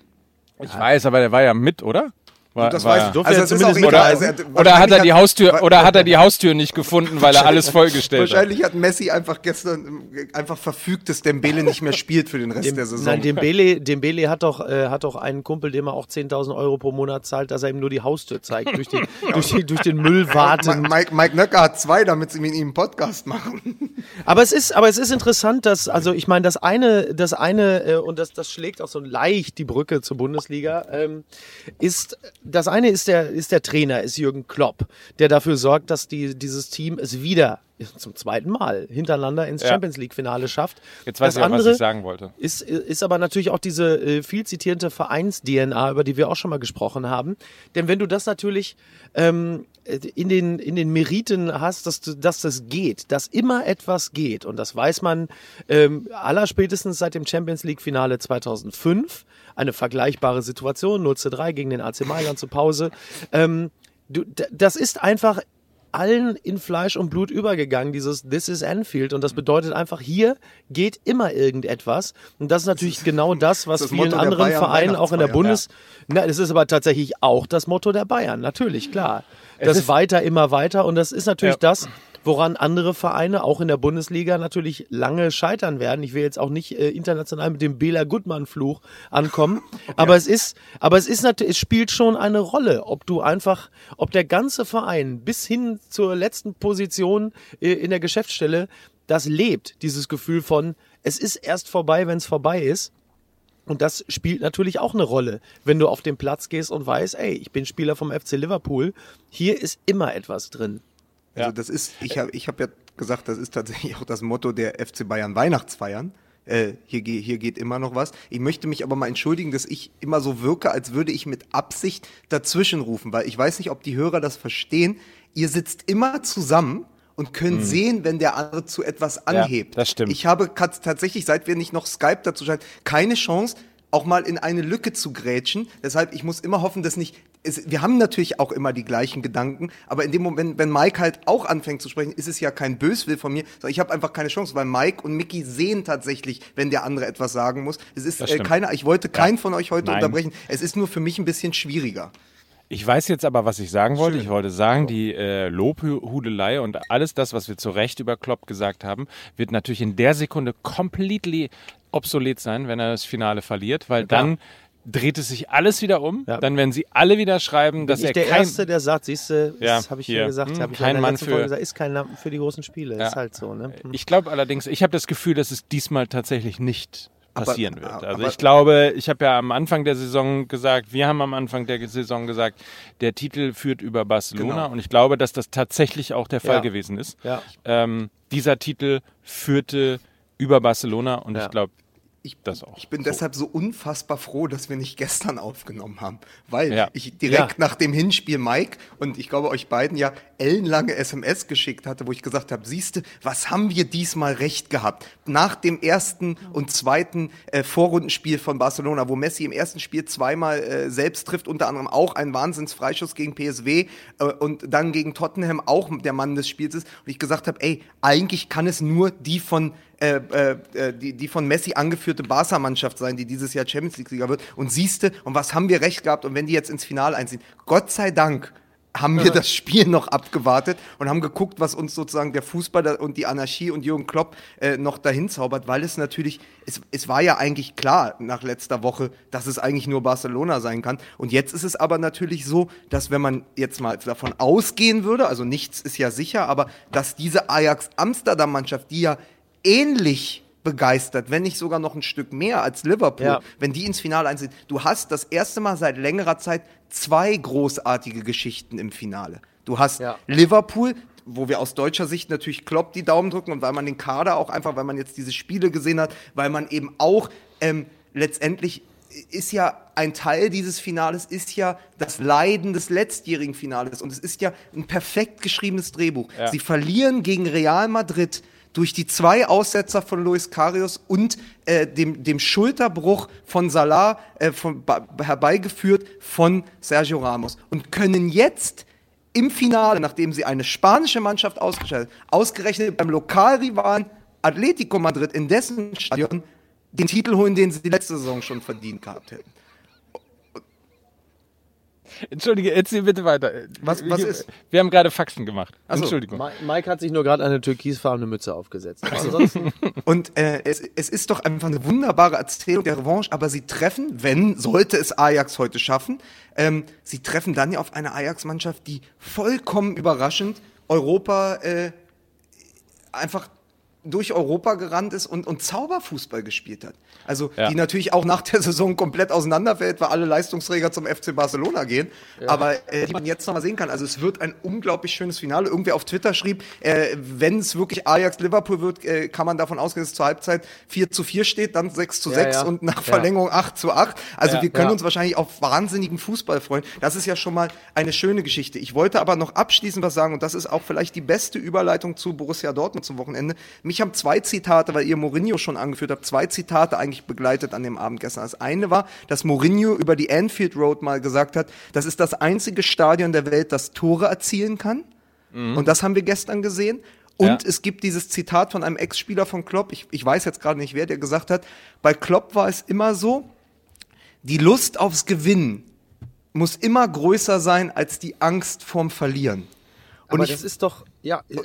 Ich weiß, aber der war ja mit, oder? War, das war, weiß ich. Durfte Also er es ist auch zumindest egal. mitreisen. Also, Oder hat er die Haustür wa- oder hat er die Haustür nicht gefunden, weil er alles vollgestellt hat? Wahrscheinlich hat Messi einfach gestern äh, einfach verfügt, dass Dembele nicht mehr spielt für den Rest Dem, der Saison. nein, Dembele, Dembele hat doch, äh, hat doch einen Kumpel, dem er auch 10.000 Euro pro Monat zahlt, dass er ihm nur die Haustür zeigt, durch, die, durch, die, durch den Müll warten. Mike, Mike Nöcker hat zwei, damit sie mit ihm einen Podcast machen. Aber es ist, aber es ist interessant, dass, also ich meine, das eine, das eine, äh, und das, das schlägt auch so leicht die Brücke zur Bundesliga, ähm, ist, das eine ist der, ist der Trainer, ist Jürgen Klopp, der dafür sorgt, dass die, dieses Team es wieder zum zweiten Mal hintereinander ins Ja. Champions League Finale schafft. Jetzt weiß das ich auch, was ich sagen wollte. ist, ist aber natürlich auch diese äh, viel zitierte Vereins-DNA, über die wir auch schon mal gesprochen haben. Denn wenn du das natürlich ähm, in, den, in den Meriten hast, dass, du, dass das geht, dass immer etwas geht, und das weiß man ähm, allerspätestens seit dem Champions League-Finale 2005, eine vergleichbare Situation, 0 zu 3 gegen den AC Mailand zur Pause. Ähm, du, das ist einfach allen in Fleisch und Blut übergegangen, dieses This is Anfield. Und das bedeutet einfach, hier geht immer irgendetwas. Und das ist natürlich genau das, was das vielen anderen Vereinen auch in der. Bundes... Na, das ist aber tatsächlich auch das Motto der Bayern, natürlich, klar. Das ist- weiter, immer weiter. Und das ist natürlich Ja. das, woran andere Vereine auch in der Bundesliga natürlich lange scheitern werden. Ich will jetzt auch nicht äh, international mit dem Bela Gutmann-Fluch ankommen, aber es ist, aber es ist natürlich, es spielt schon eine Rolle, ob du einfach, ob der ganze Verein bis hin zur letzten Position äh, in der Geschäftsstelle das lebt, dieses Gefühl von, es ist erst vorbei, wenn es vorbei ist. Und das spielt natürlich auch eine Rolle, wenn du auf den Platz gehst und weißt, ey, ich bin Spieler vom FC Liverpool, hier ist immer etwas drin. Also Ja. das ist, ich habe ich hab ja gesagt, das ist tatsächlich auch das Motto der FC Bayern Weihnachtsfeiern. Äh, hier, hier geht immer noch was. Ich möchte mich aber mal entschuldigen, dass ich immer so wirke, als würde ich mit Absicht dazwischenrufen, weil ich weiß nicht, ob die Hörer das verstehen. Ihr sitzt immer zusammen und könnt sehen, wenn der andere zu etwas anhebt. das stimmt. Ich habe tatsächlich, seit wir nicht noch Skype dazu schalten, keine Chance, auch mal in eine Lücke zu grätschen. Deshalb, ich muss immer hoffen, dass nicht. Es, wir haben natürlich auch immer die gleichen Gedanken, aber in dem Moment, wenn Mike halt auch anfängt zu sprechen, ist es ja kein Böswill von mir, sondern ich habe einfach keine Chance, weil Mike und Mickey sehen tatsächlich, wenn der andere etwas sagen muss. Es ist äh, keiner, ich wollte keinen von euch heute Nein. unterbrechen. Es ist nur für mich ein bisschen schwieriger. Ich weiß jetzt aber, was ich sagen wollte. Ich wollte sagen, die äh, Lobhudelei und alles das, was wir zu Recht über Klopp gesagt haben, wird natürlich in der Sekunde completely obsolet sein, wenn er das Finale verliert, weil dann dreht es sich alles wieder um. Ja. Dann werden sie alle wieder schreiben, dass Bin ich er der kein... Erste, der sagt, siehst du, Ja, das habe ich hier. gesagt, Hm, kein Mann für- gesagt, ist kein Name für die großen Spiele, Ja. ist halt so, ne? Ich glaube allerdings, ich habe das Gefühl, dass es diesmal tatsächlich nicht Aber- passieren wird. Also aber- ich glaube, ich habe ja am Anfang der Saison gesagt, wir haben am Anfang der Saison gesagt, der Titel führt über Barcelona Genau. und ich glaube, dass das tatsächlich auch der Fall Ja. gewesen ist. Ja. Ähm, dieser Titel führte über Barcelona und ich glaube, Ich, das auch. ich bin so. deshalb so unfassbar froh, dass wir nicht gestern aufgenommen haben, weil Ja. ich direkt Ja. nach dem Hinspiel Mike und ich glaube euch beiden ja ellenlange SMS geschickt hatte, wo ich gesagt habe, siehste, was haben wir diesmal recht gehabt? Nach dem ersten und zweiten äh, Vorrundenspiel von Barcelona, wo Messi im ersten Spiel zweimal äh, selbst trifft, unter anderem auch ein Wahnsinnsfreischuss gegen PSW äh, und dann gegen Tottenham auch der Mann des Spiels ist und ich gesagt habe, ey, eigentlich kann es nur die von äh, äh, äh, die, die von Messi angeführte Barca-Mannschaft sein, die dieses Jahr Champions League-Sieger wird. Und siehste, und was haben wir recht gehabt? Und wenn die jetzt ins Finale einziehen, Gott sei Dank haben wir das Spiel noch abgewartet und haben geguckt, was uns sozusagen der Fußball und die Anarchie und Jürgen Klopp äh, noch dahin zaubert, weil es natürlich, es, es war ja eigentlich klar nach letzter Woche, dass es eigentlich nur Barcelona sein kann. Und jetzt ist es aber natürlich so, dass wenn man jetzt mal davon ausgehen würde, also nichts ist ja sicher, aber dass diese Ajax-Amsterdam-Mannschaft, die ja ähnlich begeistert, wenn nicht sogar noch ein Stück mehr als Liverpool, Ja. wenn die ins Finale einziehen. Du hast das erste Mal seit längerer Zeit zwei großartige Geschichten im Finale. Du hast Ja. Liverpool, wo wir aus deutscher Sicht natürlich Klopp die Daumen drücken und weil man den Kader auch einfach, weil man jetzt diese Spiele gesehen hat, weil man eben auch ähm, letztendlich ist ja ein Teil dieses Finales ist ja das Leiden des letztjährigen Finales und es ist ja ein perfekt geschriebenes Drehbuch. Ja. Sie verlieren gegen Real Madrid durch die zwei Aussetzer von Luis Karius und äh, dem, dem Schulterbruch von Salah äh, von, herbeigeführt von Sergio Ramos und können jetzt im Finale, nachdem sie eine spanische Mannschaft ausgeschaltet, ausgerechnet beim Lokalrivalen Atletico Madrid in dessen Stadion den Titel holen, den sie letzte Saison schon verdient gehabt hätten. Entschuldige, erzähl bitte weiter. Was- was wir, ist? Wir haben gerade Faxen gemacht. Ach so. Entschuldigung. Ma- Mike hat sich nur gerade eine türkisfarbene Mütze aufgesetzt. Ansonsten, Und äh, es, es ist doch einfach eine wunderbare Erzählung der Revanche, aber sie treffen, wenn, sollte es Ajax heute schaffen, ähm, sie treffen dann ja auf eine Ajax-Mannschaft, die vollkommen überraschend Europa äh, einfach durch Europa gerannt ist und, und Zauberfußball gespielt hat. Also Ja. die natürlich auch nach der Saison komplett auseinanderfällt, weil alle Leistungsträger zum FC Barcelona gehen. Aber äh, die man jetzt nochmal sehen kann. Also es wird ein unglaublich schönes Finale. Irgendwer auf Twitter schrieb, äh, wenn es wirklich Ajax-Liverpool wird, äh, kann man davon ausgehen, dass es zur Halbzeit 4 zu 4 steht, dann 6 zu Ja, 6 ja. und nach Ja. Verlängerung 8 zu 8. Also Ja, wir können ja. uns wahrscheinlich auf wahnsinnigen Fußball freuen. Das ist ja schon mal eine schöne Geschichte. Ich wollte aber noch abschließend was sagen und das ist auch vielleicht die beste Überleitung zu Borussia Dortmund zum Wochenende. Mich haben zwei Zitate, weil ihr Mourinho schon angeführt habt, zwei Zitate eigentlich begleitet an dem Abend gestern. Das eine war, dass Mourinho über die Anfield Road mal gesagt hat, das ist das einzige Stadion der Welt, das Tore erzielen kann. Und das haben wir gestern gesehen. Und Ja. es gibt dieses Zitat von einem Ex-Spieler von Klopp, ich, ich weiß jetzt gerade nicht wer, der gesagt hat, bei Klopp war es immer so, die Lust aufs Gewinnen muss immer größer sein als die Angst vorm Verlieren. Und aber ich, das ist doch, ja, äh,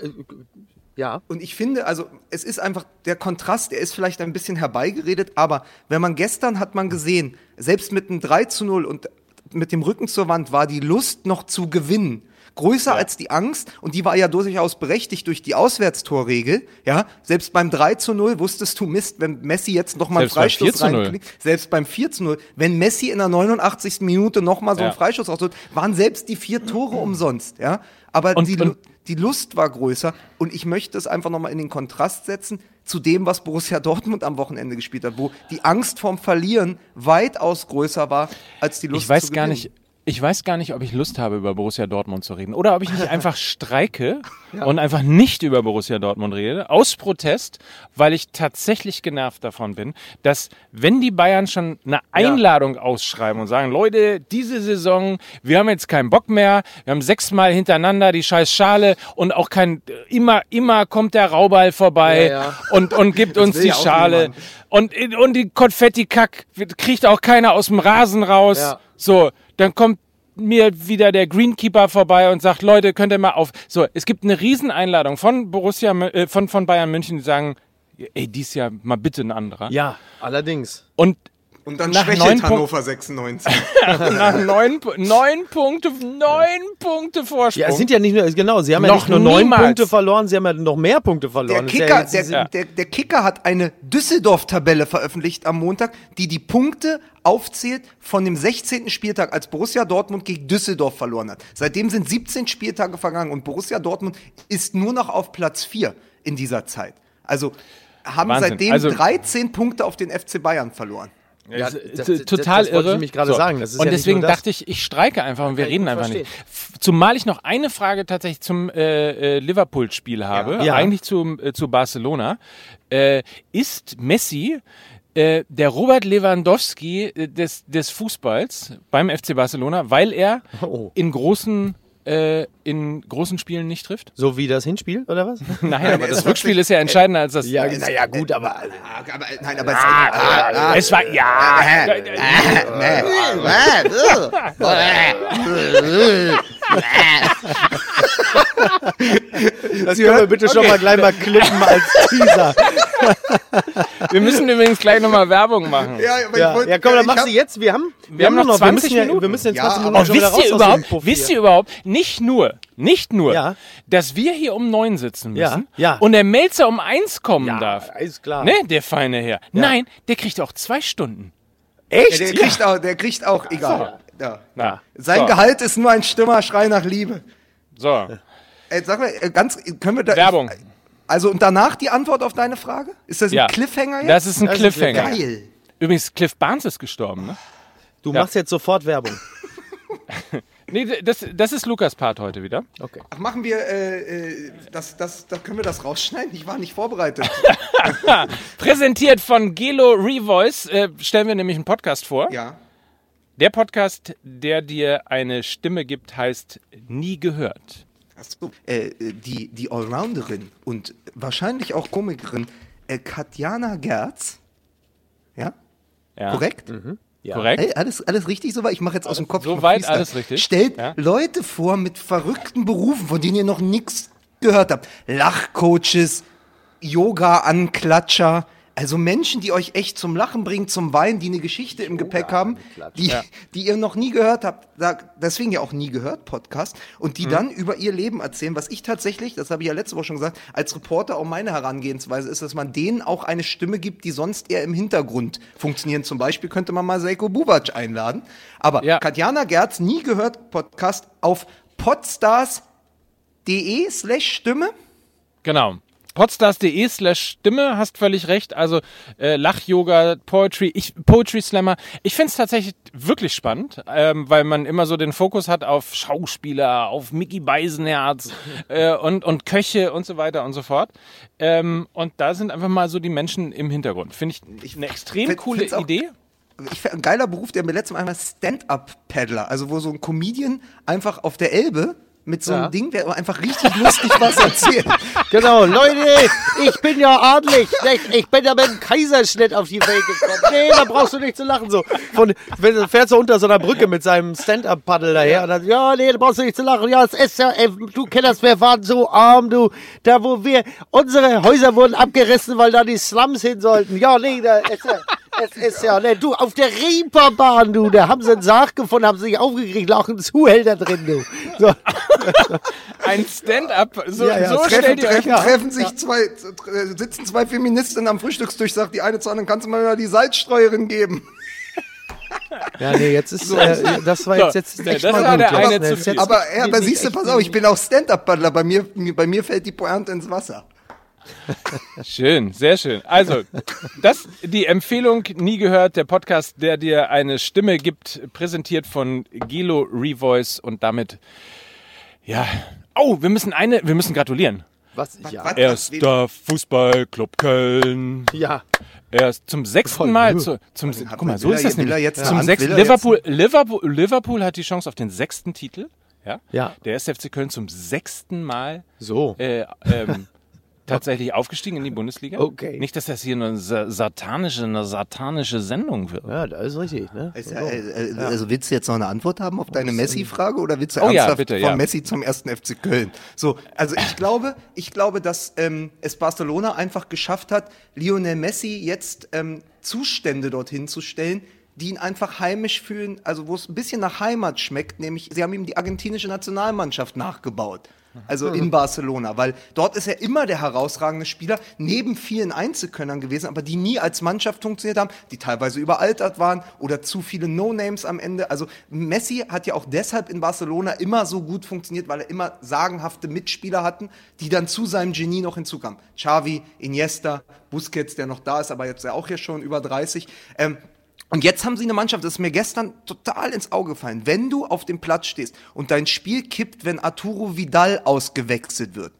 ja. und ich finde, also es ist einfach der Kontrast, der ist vielleicht ein bisschen herbeigeredet, aber wenn man gestern hat man gesehen, selbst mit einem 3 zu 0 und mit dem Rücken zur Wand war die Lust noch zu gewinnen größer als die Angst und die war ja durchaus berechtigt durch die Auswärtstorregel, ja, selbst beim 3 zu 0 wusstest du, Mist, wenn Messi jetzt noch mal einen Selbst beim 4 Freistoß zu 0. reinklickt, selbst beim 4 zu 0, wenn Messi in der 89. Minute noch mal so einen Ja. Freistoß rausholt, waren selbst die vier Tore umsonst, ja, aber Und- die, und- die Lust war größer und ich möchte es einfach nochmal in den Kontrast setzen zu dem, was Borussia Dortmund am Wochenende gespielt hat, wo die Angst vorm Verlieren weitaus größer war als die Lust Ich weiß zu gar nicht, ich weiß gar nicht, ob ich Lust habe, über Borussia Dortmund zu reden. Oder ob ich nicht einfach streike und einfach nicht über Borussia Dortmund rede. Aus Protest, weil ich tatsächlich genervt davon bin, dass wenn die Bayern schon eine Einladung ausschreiben und sagen, Leute, diese Saison, wir haben jetzt keinen Bock mehr, wir haben sechsmal hintereinander die scheiß Schale und auch kein, immer, immer kommt der Rauball vorbei Ja, ja. und, und gibt uns die ja Schale. niemand. Und, und die Konfetti-Kack kriegt auch keiner aus dem Rasen raus. So, dann kommt mir wieder der Greenkeeper vorbei und sagt, Leute, könnt ihr mal auf. So, es gibt eine Rieseneinladung von Borussia, äh, von, von Bayern München, die sagen, ey, dies Jahr mal bitte ein anderer. Ja, allerdings. Und Und dann Nach schwächelt Hannover 96. nach neun, neun Punkte, neun Punkte Vorsprung. Ja, es sind ja nicht nur, genau, sie haben ja Noch nicht nur neun. Punkte verloren, sie haben ja noch mehr Punkte Der verloren. Ja Kicker, jetzt- der, Ja. der, der Kicker hat eine Düsseldorf-Tabelle veröffentlicht am Montag, die die Punkte aufzählt von dem 16. Spieltag, als Borussia Dortmund gegen Düsseldorf verloren hat. Seitdem sind 17 Spieltage vergangen und Borussia Dortmund ist nur noch auf Platz 4 in dieser Zeit. Also haben Wahnsinn. seitdem Also- 13 Punkte auf den FC Bayern verloren. Ja, das- das- total das irre. ich nämlich gerade sagen. Das ist und ja nicht deswegen dachte ich, ich streike einfach und wir reden einfach nicht. verstehen. F- Zumal ich noch eine Frage tatsächlich zum äh, äh, Liverpool-Spiel habe, Ja. eigentlich zum, äh, zu Barcelona. Äh, ist Messi äh, der Robert Lewandowski des, des Fußballs beim FC Barcelona, weil er Oh. in großen äh, in großen Spielen nicht trifft? So wie das Hinspiel, oder was? Nein, aber das Rückspiel ist ja entscheidender als das. Ja, naja, gut, aber. Ah, aber, nein, aber es, ah, ah, es war ja. Das können wir bitte schon mal gleich mal klippen als Teaser. Wir müssen übrigens gleich nochmal Werbung machen. ja, aber Ja, ich wollte, ja komm, dann ich machst hab- du jetzt. Wir haben, wir haben noch nur 20 wir müssen Minuten. Ja, wir müssen in Ja, 20 aber- Minuten Und schon wieder wisst raus ihr überhaupt, wisst ihr überhaupt, nicht nur, nicht nur, Ja. dass wir hier um neun sitzen müssen Ja, ja. und der Melzer um eins kommen Ja, darf. ist klar. Ne, der feine Herr. Nein, der kriegt auch zwei Stunden. Ja, Echt? der kriegt auch, der kriegt auch, egal. Ja. Na, Sein so, Gehalt ist nur ein Stimmerschrei nach Liebe. So, Ey, sag mal, äh, ganz, können wir da. Werbung. Also und danach die Antwort auf deine Frage? Ist das ein ja. Cliffhanger jetzt? Das ist ein Das ist Cliffhanger. geil. Übrigens, Cliff Barnes ist gestorben, ne? Du Ja. machst jetzt sofort Werbung. Nee, das, das ist Lukas Part heute wieder. Okay. Ach, machen wir, äh, äh, das, das, das, können wir das rausschneiden? Ich war nicht vorbereitet. Präsentiert von Gelo Revoice äh, stellen wir nämlich einen Podcast vor. ja. Der Podcast, der dir eine Stimme gibt, heißt Nie gehört. Achso. Äh, äh, die, die Allrounderin und wahrscheinlich auch Komikerin äh, Katjana Gerz. Ja? Ja. Korrekt? korrekt? Ey, alles, alles richtig soweit? Ich mache jetzt aus dem Kopf. so noch weit Freestyle. alles richtig. Stellt Ja. Leute vor mit verrückten Berufen, von denen ihr noch nichts gehört habt. Lachcoaches, Yoga-Anklatscher. Also Menschen, die euch echt zum Lachen bringen, zum Weinen, die eine Geschichte im Gepäck haben, die, die ihr noch nie gehört habt, da, deswegen ja auch nie gehört, Podcast, und Mhm. die dann über ihr Leben erzählen, was ich tatsächlich, das habe ich ja letzte Woche schon gesagt, als Reporter auch meine Herangehensweise ist, dass man denen auch eine Stimme gibt, die sonst eher im Hintergrund funktionieren. Zum Beispiel könnte man mal Seiko Bubac einladen. Aber Ja. Katjana Gerz, nie gehört, Podcast auf podstars.de slash Stimme. Genau. Podstars.de slash Stimme, hast völlig recht. Also äh, Lach-Yoga, Poetry, ich, Poetry Slammer. Ich finde es tatsächlich wirklich spannend, ähm, weil man immer so den Fokus hat auf Schauspieler, auf Mickey Beisenherz äh, und, und Köche und so weiter und so fort. Ähm, und da sind einfach mal so die Menschen im Hintergrund. Finde ich eine extrem find- coole Idee. ich find, ein geiler Beruf, der mir letztes Mal einmal Stand-Up-Paddler, also wo so ein Comedian einfach auf der Elbe mit so einem Ja. Ding, der einfach richtig lustig was erzählt. Genau, Leute, ich bin ja adlig. Ich bin ja mit dem Kaiserschnitt auf die Welt gekommen. Nee, da brauchst du nicht zu lachen. So. Von, wenn du fährst so unter so einer Brücke mit seinem Stand-Up-Paddel daher und dann, ja, nee, da brauchst du nicht zu lachen. Ja, es ist ja, ey, du kennst, wir waren so arm, du. Da, wo wir, unsere Häuser wurden abgerissen, weil da die Slums hin sollten. Ja, nee, da ist ja, es ist ja, ne, du, auf der Reeperbahn, du, da haben sie einen Sarg gefunden, haben sich aufgekriegt, lag ein Zuhälter drin, du. So. Ein Stand-up, so, Ja, ja, so treffen, stellt ihr euch treffen, treffen sich zwei, äh, sitzen zwei Feministinnen am Frühstückstisch, sagt die eine zu anderen, kannst du mal wieder die Salzstreuerin geben? Ja, nee, jetzt ist, äh, das war So, jetzt, jetzt echt das mal war gut. der eine ne, zu jetzt- viel. Aber, ja, aber siehst du, pass auf, ich bin auch Stand-Up-Paddler, bei mir, bei mir fällt die Pointe ins Wasser. Schön, sehr schön. Also, das die Empfehlung nie gehört, der Podcast, der dir eine Stimme gibt, präsentiert von Gelo Revoice und damit ja. Oh, wir müssen eine, wir müssen gratulieren. Was? Ja. was? Erster Fußballclub Köln. Ja. Erst zum sechsten Voll Mal zu, zum guck mal, man- so ist das nämlich. jetzt zum sechsten er jetzt Liverpool, Liverpool Liverpool hat die Chance auf den sechsten Titel. Ja. Ja. Der erste FC Köln zum sechsten Mal So. äh, ähm, tatsächlich aufgestiegen in die Bundesliga. Okay. Nicht, dass das hier eine sa- satanische, eine satanische Sendung wird. Ja, das ist richtig, ne? Ja, äh, Also willst du jetzt noch eine Antwort haben auf deine Messi-Frage oder willst du Oh ja, ernsthaft bitte, von ja. Messi zum ersten FC Köln? So, also ich glaube, ich glaube, dass ähm, es Barcelona einfach geschafft hat, Lionel Messi jetzt ähm, Zustände dorthin zu stellen, die ihn einfach heimisch fühlen, also wo es ein bisschen nach Heimat schmeckt, nämlich sie haben ihm die argentinische Nationalmannschaft nachgebaut. Also in Barcelona, weil dort ist er immer der herausragende Spieler, neben vielen Einzelkönnern gewesen, aber die nie als Mannschaft funktioniert haben, die teilweise überaltert waren oder zu viele No-Names am Ende. Also Messi hat ja auch deshalb in Barcelona immer so gut funktioniert, weil er immer sagenhafte Mitspieler hatten, die dann zu seinem Genie noch hinzukamen. Xavi, Iniesta, Busquets, der noch da ist, aber jetzt ja auch hier schon über 30. Ähm, und jetzt haben sie eine Mannschaft, das ist mir gestern total ins Auge gefallen. Wenn du auf dem Platz stehst und dein Spiel kippt, wenn Arturo Vidal ausgewechselt wird,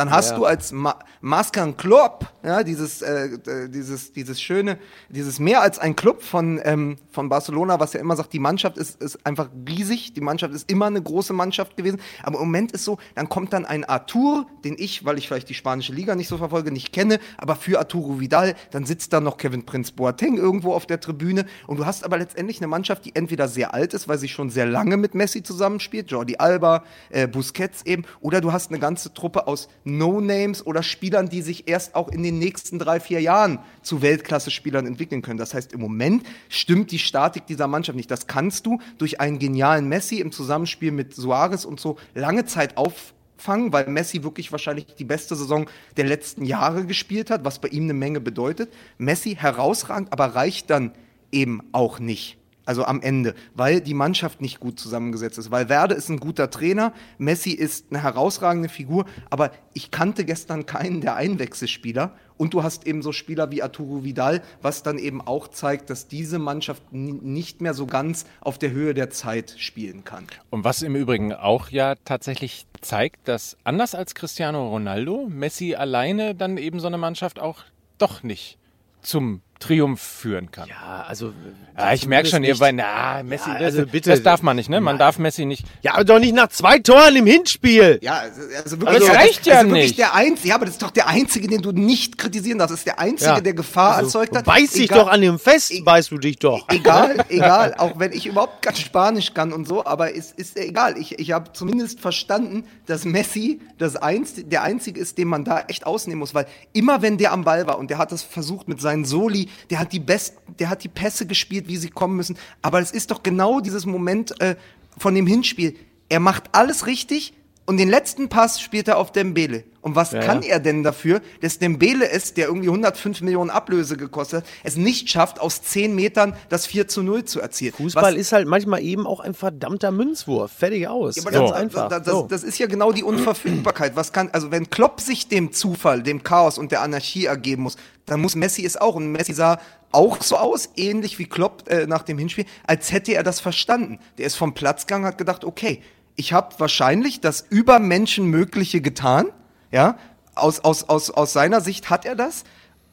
dann hast Ja. du als Ma Maskan Klopp, ja, dieses, äh, dieses, dieses schöne, dieses mehr als ein Club von, ähm, von Barcelona, was ja immer sagt, die Mannschaft ist, ist einfach riesig, die Mannschaft ist immer eine große Mannschaft gewesen, aber im Moment ist so, dann kommt dann ein Artur, den ich, weil ich vielleicht die spanische Liga nicht so verfolge, nicht kenne, aber für Arturo Vidal, dann sitzt da noch Kevin Prince Boateng irgendwo auf der Tribüne und du hast aber letztendlich eine Mannschaft, die entweder sehr alt ist, weil sie schon sehr lange mit Messi zusammenspielt, Jordi Alba, äh, Busquets eben, oder du hast eine ganze Truppe aus No-Names oder Spielern, die sich erst auch in den nächsten drei, vier Jahren zu Weltklasse-Spielern entwickeln können. Das heißt, im Moment stimmt die Statik dieser Mannschaft nicht. Das kannst du durch einen genialen Messi im Zusammenspiel mit Suarez und so lange Zeit auffangen, weil Messi wirklich wahrscheinlich die beste Saison der letzten Jahre gespielt hat, was bei ihm eine Menge bedeutet. Messi herausragend, aber reicht dann eben auch nicht. Also am Ende, weil die Mannschaft nicht gut zusammengesetzt ist. Weil Werde ist ein guter Trainer, Messi ist eine herausragende Figur, aber ich kannte gestern keinen der Einwechselspieler. Und du hast eben so Spieler wie Arturo Vidal, was dann eben auch zeigt, dass diese Mannschaft ni- nicht mehr so ganz auf der Höhe der Zeit spielen kann. Und was im Übrigen auch ja tatsächlich zeigt, dass anders als Cristiano Ronaldo, Messi alleine dann eben so eine Mannschaft auch doch nicht zum Triumph führen kann. Ja, also. Ja, ich merke schon, ihr bei, na, Messi, Ja, das, also bitte. das darf man nicht, ne? Man darf Messi nicht. Ja, aber doch nicht nach zwei Toren im Hinspiel. Ja, also, also Aber wirklich, das reicht ja also wirklich nicht. Der einzige, ja, aber das ist doch der einzige, den du nicht kritisieren darfst. Das ist der einzige, Ja. der Gefahr Also, erzeugt hat. Beiß dich doch an dem Fest, E- beißt du dich doch. Egal, egal, auch wenn ich überhaupt kein Spanisch kann und so, aber es ist egal. Ich, ich habe zumindest verstanden, dass Messi das einz, der Einzige ist, den man da echt ausnehmen muss, weil immer wenn der am Ball war und der hat das versucht mit seinen Soli, der hat die best, der hat die Pässe gespielt, wie sie kommen müssen. Aber es ist doch genau dieses Moment äh, von dem Hinspiel. Er macht alles richtig und den letzten Pass spielt er auf Dembele. Und was kann er denn dafür, dass Dembele es, der irgendwie 105 Millionen Ablöse gekostet hat, es nicht schafft, aus 10 Metern das 4 zu 0 zu erzielen? Fußball was, ist halt manchmal eben auch ein verdammter Münzwurf. Fertig aus. aber Ganz das, einfach. Das, das, so. das ist ja genau die Unverfügbarkeit. Was kann, also wenn Klopp sich dem Zufall, dem Chaos und der Anarchie ergeben muss, dann muss Messi es auch. Und Messi sah auch so aus, ähnlich wie Klopp äh, nach dem Hinspiel, als hätte er das verstanden. Der ist vom Platz gegangen, hat gedacht, okay, ich habe wahrscheinlich das Übermenschenmögliche getan, ja, aus, aus, aus, aus seiner Sicht hat er das.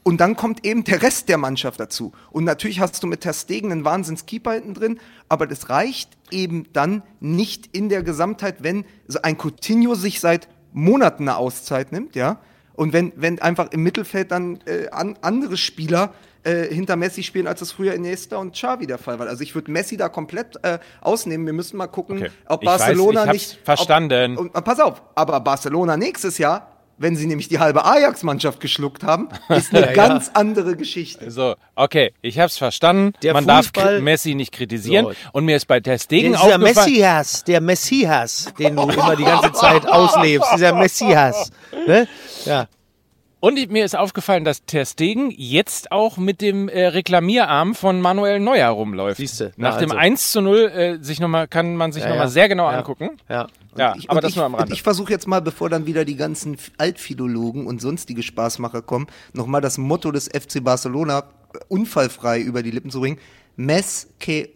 Und dann kommt eben der Rest der Mannschaft dazu. Und natürlich hast du mit Ter Stegen einen Wahnsinnskeeper hinten drin, aber das reicht eben dann nicht in der Gesamtheit, wenn so ein Coutinho sich seit Monaten eine Auszeit nimmt, ja. Und wenn, wenn einfach im Mittelfeld dann äh, an, andere Spieler äh, hinter Messi spielen, als es früher Iniesta und Xavi der Fall war. Also ich würde Messi da komplett äh, ausnehmen. Wir müssen mal gucken, Okay. ob Ich weiß, Barcelona ich hab's nicht... verstanden. Ob, und, und pass auf, aber Barcelona nächstes Jahr, wenn sie nämlich die halbe Ajax-Mannschaft geschluckt haben, ist eine Ja, ja. ganz andere Geschichte. So, okay, ich hab's verstanden. Der Man darf Fußball- K- Messi nicht kritisieren. So. Und mir ist bei Ter Stegen dieser aufgefallen... Messias, der Messias, den du immer die ganze Zeit auslebst, dieser Messias. Ne? Ja. Und ich- mir ist aufgefallen, dass Ter Stegen jetzt auch mit dem äh, Reklamierarm von Manuel Neuer rumläuft. Siehste. Nach Na, dem also. 1 zu 0 äh, sich noch mal, kann man sich Ja, nochmal ja. sehr genau Ja. angucken. Ja. Ja, Ich- aber das ich, nur am Rande. Ich versuche jetzt mal, bevor dann wieder die ganzen Altphilologen und sonstige Spaßmacher kommen, nochmal das Motto des FC Barcelona äh, unfallfrei über die Lippen zu bringen. Mes que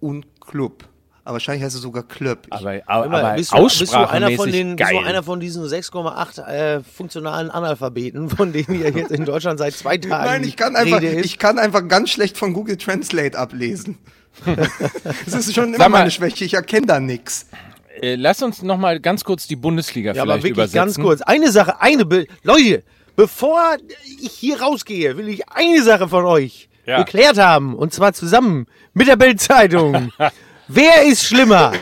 un club. Aber wahrscheinlich heißt es sogar Club. Ich- aber aber, Immer, aber bist, du, bist, du einer von den, bist geil. du einer von diesen 6,8 äh, funktionalen Analphabeten, von denen hier jetzt in Deutschland seit zwei Tagen Nein, ich kann einfach, Rede ist? ich kann einfach ganz schlecht von Google Translate ablesen. Das ist schon immer mal- meine Schwäche. Ich erkenne da nichts. äh, lass uns noch mal ganz kurz die Bundesliga Ja, vielleicht aber wirklich übersetzen. ganz kurz. Eine Sache, eine Be Leute, bevor ich hier rausgehe, will ich eine Sache von euch Ja. geklärt haben. Und zwar zusammen mit der Bildzeitung. Wer ist schlimmer?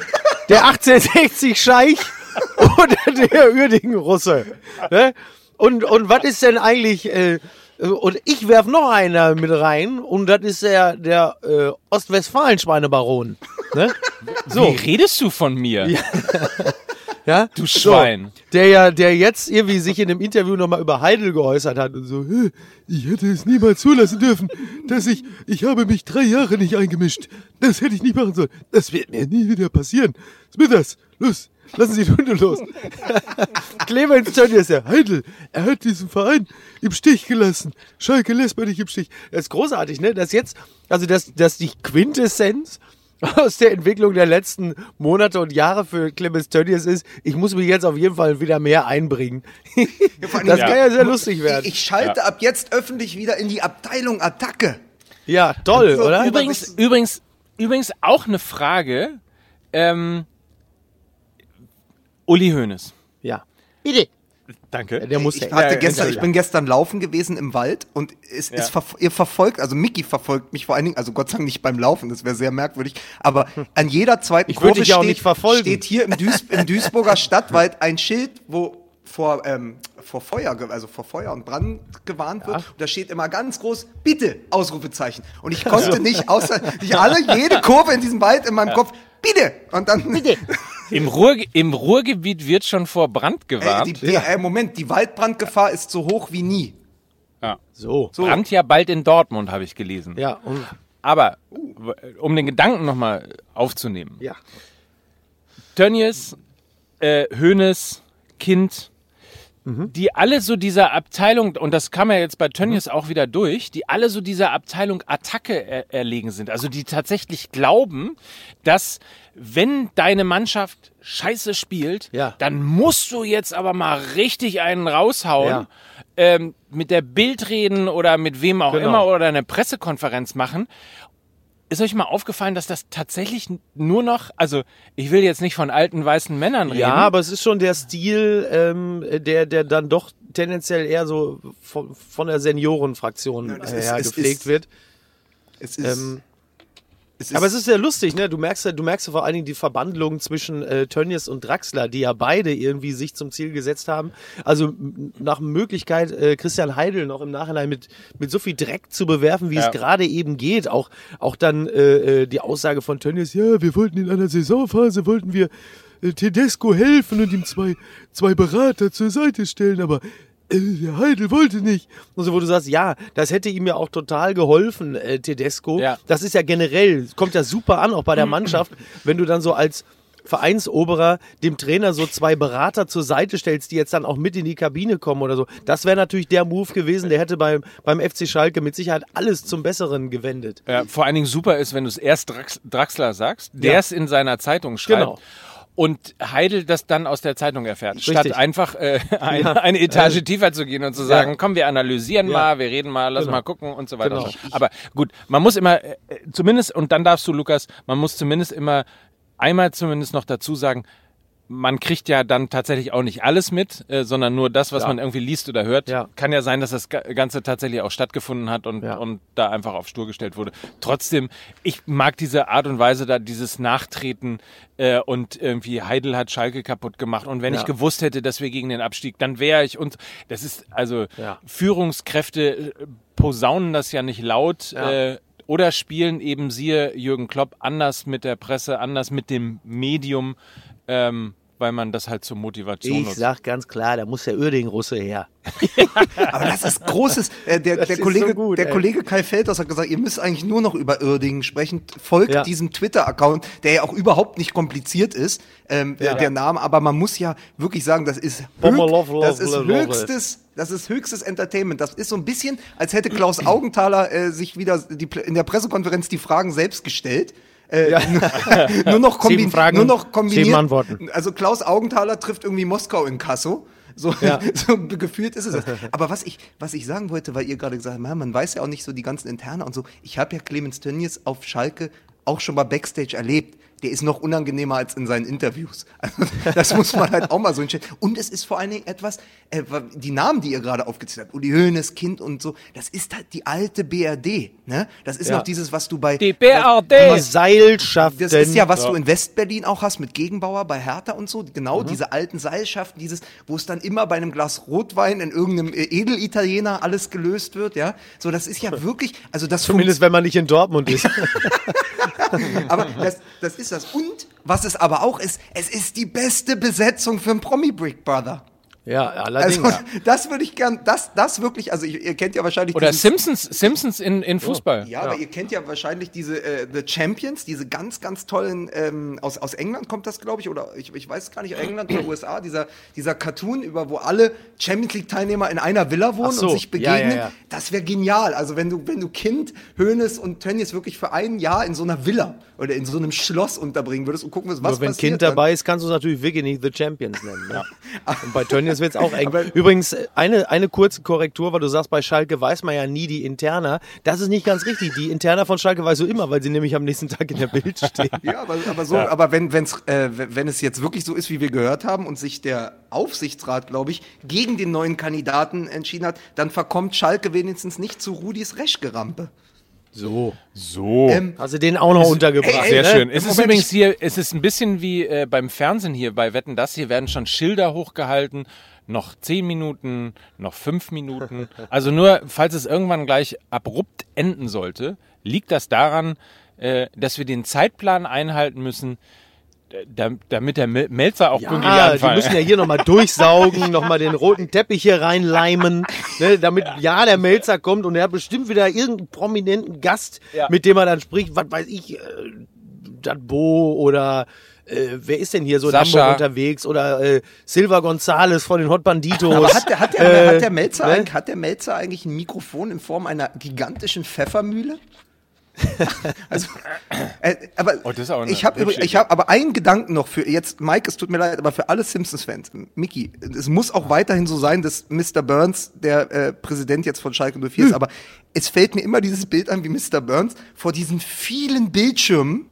Der 1860 Scheich oder der Uerdingen-Russe? Ne? Und, und was ist denn eigentlich, äh, und ich werf noch einer mit rein, und das ist der, der äh, Ostwestfalen-Schweinebaron. Ne? Wie redest du von mir? Ja? Du Schwein. So, der ja, der jetzt irgendwie sich in einem Interview nochmal über Heidel geäußert hat und so, "Hä, ich hätte es niemals zulassen dürfen, dass ich, ich habe mich drei Jahre nicht eingemischt. Das hätte ich nicht machen sollen. Das wird mir nie wieder passieren. Smithers, los, lassen Sie die Hunde los. Clemens Tönnies, der Heidel, er hat diesen Verein im Stich gelassen. Schalke lässt man nicht im Stich. Das ist großartig, ne? Dass jetzt, also dass, dass die Quintessenz aus der Entwicklung der letzten Monate und Jahre für Clemens Tönnies ist, ich muss mich jetzt auf jeden Fall wieder mehr einbringen. das kann ja sehr lustig werden. Ich, ich schalte ab jetzt öffentlich wieder in die Abteilung Attacke. ja, toll, So, oder? Übrigens, übrigens, übrigens auch eine Frage. Ähm, Uli Hoeneß. Ja. Bitte. Danke. Der muss Ich, ja- hatte Ja, gestern, ich bin gestern laufen gewesen im Wald und es, es Ja. verf ihr verfolgt, also Mickey verfolgt mich vor allen Dingen, also Gott sei Dank nicht beim Laufen, das wäre sehr merkwürdig, aber an jeder zweiten Ich würde Kurve ja steht, nicht verfolgen. steht hier im, Duis, im Duisburger Stadtwald ein Schild, wo vor, ähm, vor Feuer, ge- also vor Feuer und Brand gewarnt wird. Und da steht immer ganz groß, bitte, Ausrufezeichen. Und ich konnte nicht, außer, ich alle, jede Kurve in diesem Wald in meinem Kopf, bitte. Und dann, bitte. Im, Ruhr, Im Ruhrgebiet wird schon vor Brand gewarnt. die, die, äh, Moment, die Waldbrandgefahr ist so hoch wie nie. ja. So. So. Brand ja bald in Dortmund, habe ich gelesen. Ja, und, Aber um den Gedanken nochmal aufzunehmen. ja. Tönnies, äh, Hoeneß, Kind, die alle so dieser Abteilung, und das kam ja jetzt bei Tönnies auch wieder durch, die alle so dieser Abteilung Attacke er erlegen sind. Also die tatsächlich glauben, dass wenn deine Mannschaft scheiße spielt, Ja. dann musst du jetzt aber mal richtig einen raushauen, Ja. ähm, mit der Bild reden oder mit wem auch Genau. immer oder eine Pressekonferenz machen. Ist euch mal aufgefallen, dass das tatsächlich nur noch, also ich will jetzt nicht von alten weißen Männern reden. Ja, aber es ist schon der Stil, ähm, der, der dann doch tendenziell eher so von, von der Seniorenfraktion es äh, gepflegt ist- wird. Es ist, Ähm, es aber es ist sehr lustig, ne? Du merkst ja, du merkst ja vor allen Dingen die Verbandlung zwischen äh, Tönnies und Draxler, die ja beide irgendwie sich zum Ziel gesetzt haben. Also nach Möglichkeit, äh, Christian Heidel noch im Nachhinein mit, mit so viel Dreck zu bewerfen, wie Ja. es gerade eben geht. Auch, auch dann äh, äh, die Aussage von Tönnies, ja, wir wollten in einer Saisonphase, wollten wir äh, Tedesco helfen und ihm zwei, zwei Berater zur Seite stellen, aber der Heidel wollte nicht. Und so, wo du sagst, ja, das hätte ihm ja auch total geholfen, äh, Tedesco. Ja. Das ist ja generell, kommt ja super an, auch bei der Mannschaft, wenn du dann so als Vereinsoberer dem Trainer so zwei Berater zur Seite stellst, die jetzt dann auch mit in die Kabine kommen oder so. Das wäre natürlich der Move gewesen, der hätte beim, beim FC Schalke mit Sicherheit alles zum Besseren gewendet. Ja, vor allen Dingen super ist, wenn du es erst Drax Draxler sagst, der Ja. es in seiner Zeitung schreibt. Genau. Und Heidel das dann aus der Zeitung erfährt, Richtig. statt einfach äh, ein, Ja. eine Etage tiefer zu gehen und zu sagen, Ja. komm, wir analysieren Ja. mal, wir reden mal, lass Genau. mal gucken und so weiter. Genau. Und so. Aber gut, man muss immer, äh, zumindest, und dann darfst du, Lukas, man muss zumindest immer einmal zumindest noch dazu sagen, man kriegt ja dann tatsächlich auch nicht alles mit, äh, sondern nur das, was Ja. man irgendwie liest oder hört. Ja. Kann ja sein, dass das Ga- Ganze tatsächlich auch stattgefunden hat und, Ja. und da einfach auf Stur gestellt wurde. Trotzdem, ich mag diese Art und Weise da, dieses Nachtreten äh, und irgendwie Heidel hat Schalke kaputt gemacht und wenn ich gewusst hätte, dass wir gegen den Abstieg, dann wäre ich und das ist also. Führungskräfte äh, posaunen das ja nicht laut. Äh, oder spielen eben siehe Jürgen Klopp anders mit der Presse, anders mit dem Medium, ähm, weil man das halt zur Motivation Ich nutzt. sag ganz klar, da muss der Uerding-Russe her. aber das ist großes. Äh, der, der ist Kollege, so gut, der ey. Kollege Kai Feldhaus hat gesagt, ihr müsst eigentlich nur noch über Irdingen sprechen. Folgt Ja. diesem Twitter-Account, der ja auch überhaupt nicht kompliziert ist, ähm, Ja. der, der Name. Aber man muss ja wirklich sagen, das ist, höch, love, das ist höchstes. Das ist höchstes Entertainment. Das ist so ein bisschen, als hätte Klaus Augenthaler äh, sich wieder die, in der Pressekonferenz die Fragen selbst gestellt. Äh, nur noch, kombi Sieben Fragen, nur noch kombiniert. sieben Antworten. Also Klaus Augenthaler trifft irgendwie Moskau in Kasso. So, Ja. so gefühlt ist es das. Aber was ich, was ich sagen wollte, weil ihr gerade gesagt habt, man weiß ja auch nicht so die ganzen Interne und so. Ich habe ja Clemens Tönnies auf Schalke auch schon mal Backstage erlebt. Der ist noch unangenehmer als in seinen Interviews. Also, das muss man halt auch mal so hinstellen. Und es ist vor allen Dingen etwas, äh, die Namen, die ihr gerade aufgezählt habt, Uli Hoeneß, Kind und so, das ist halt die alte BRD. Ne? Das ist Ja. noch dieses, was du bei Die BRD. Die Seilschaften. das ist ja, was du in Westberlin auch hast mit Gegenbauer bei Hertha und so. Mhm. Genau, diese alten Seilschaften, dieses, wo es dann immer bei einem Glas Rotwein in irgendeinem äh, Edelitaliener alles gelöst wird, ja. So, das ist ja wirklich, also das Zumindest wenn man nicht in Dortmund ist. aber das, das ist das. Und was es aber auch ist, es ist die beste Besetzung für einen Promi Brick Brother. Ja, allerdings. Also, das würde ich gern, das, das wirklich, also ihr, ihr kennt ja wahrscheinlich Oder Simpsons, Simpsons in, in Fußball. Ja, aber ihr kennt ja wahrscheinlich diese äh, The Champions, diese ganz, ganz tollen, ähm, aus, aus England kommt das, glaube ich, oder ich, ich weiß gar nicht, England oder USA, dieser, dieser Cartoon, über wo alle Champions League-Teilnehmer in einer Villa wohnen so, und sich ja, begegnen. ja, ja. Das wäre genial. Also wenn du, wenn du Kind, Hönes und Tönnies wirklich für ein Jahr in so einer Villa oder in so einem Schloss unterbringen würdest und gucken würdest, was Nur wenn passiert Kind dann. dabei ist, kannst du es natürlich wirklich nicht The Champions nennen. Ne? Und bei Tönnies wird es auch eng. Übrigens, eine, eine kurze Korrektur, weil du sagst, bei Schalke weiß man ja nie die Interna. Das ist nicht ganz richtig. Die Interna von Schalke weißt du immer, weil sie nämlich am nächsten Tag in der Bild stehen. Ja, aber, aber so, aber wenn, wenn's, äh, wenn es jetzt wirklich so ist, wie wir gehört haben und sich der Aufsichtsrat, glaube ich, gegen den neuen Kandidaten entschieden hat, dann verkommt Schalke wenigstens nicht zu Rudis Reschgerampe. So. So. Ähm, Hast du den auch noch untergebracht? ey, Sehr ne? schön. Es ist Moment, übrigens hier, es ist ein bisschen wie äh, beim Fernsehen hier bei Wetten das. Hier werden schon Schilder hochgehalten. Noch zehn Minuten, noch fünf Minuten. Also nur, falls es irgendwann gleich abrupt enden sollte, liegt das daran, äh, dass wir den Zeitplan einhalten müssen, damit der Mel- Melzer auch pünktlich Ja, die müssen ja hier nochmal durchsaugen, nochmal den roten Teppich hier reinleimen, ne, damit ja der Melzer kommt und er hat bestimmt wieder irgendeinen prominenten Gast, Ja. mit dem er dann spricht, was weiß ich, äh, Bo oder äh, wer ist denn hier so in Sascha. Hamburg unterwegs? Oder äh, Silva Gonzales von den Hot Banditos. Aber hat der, hat, der, Äh, hat, der Melzer, ne? hat der Melzer eigentlich ein Mikrofon in Form einer gigantischen Pfeffermühle? also, äh, aber Oh, ich habe ich hab aber einen Gedanken noch für jetzt, Mike, es tut mir leid, aber für alle Simpsons-Fans, Mickey, es muss auch weiterhin so sein, dass Mr. Burns der äh, Präsident jetzt von Schalke 04 Hm. ist, aber es fällt mir immer dieses Bild an, wie Mr. Burns vor diesen vielen Bildschirmen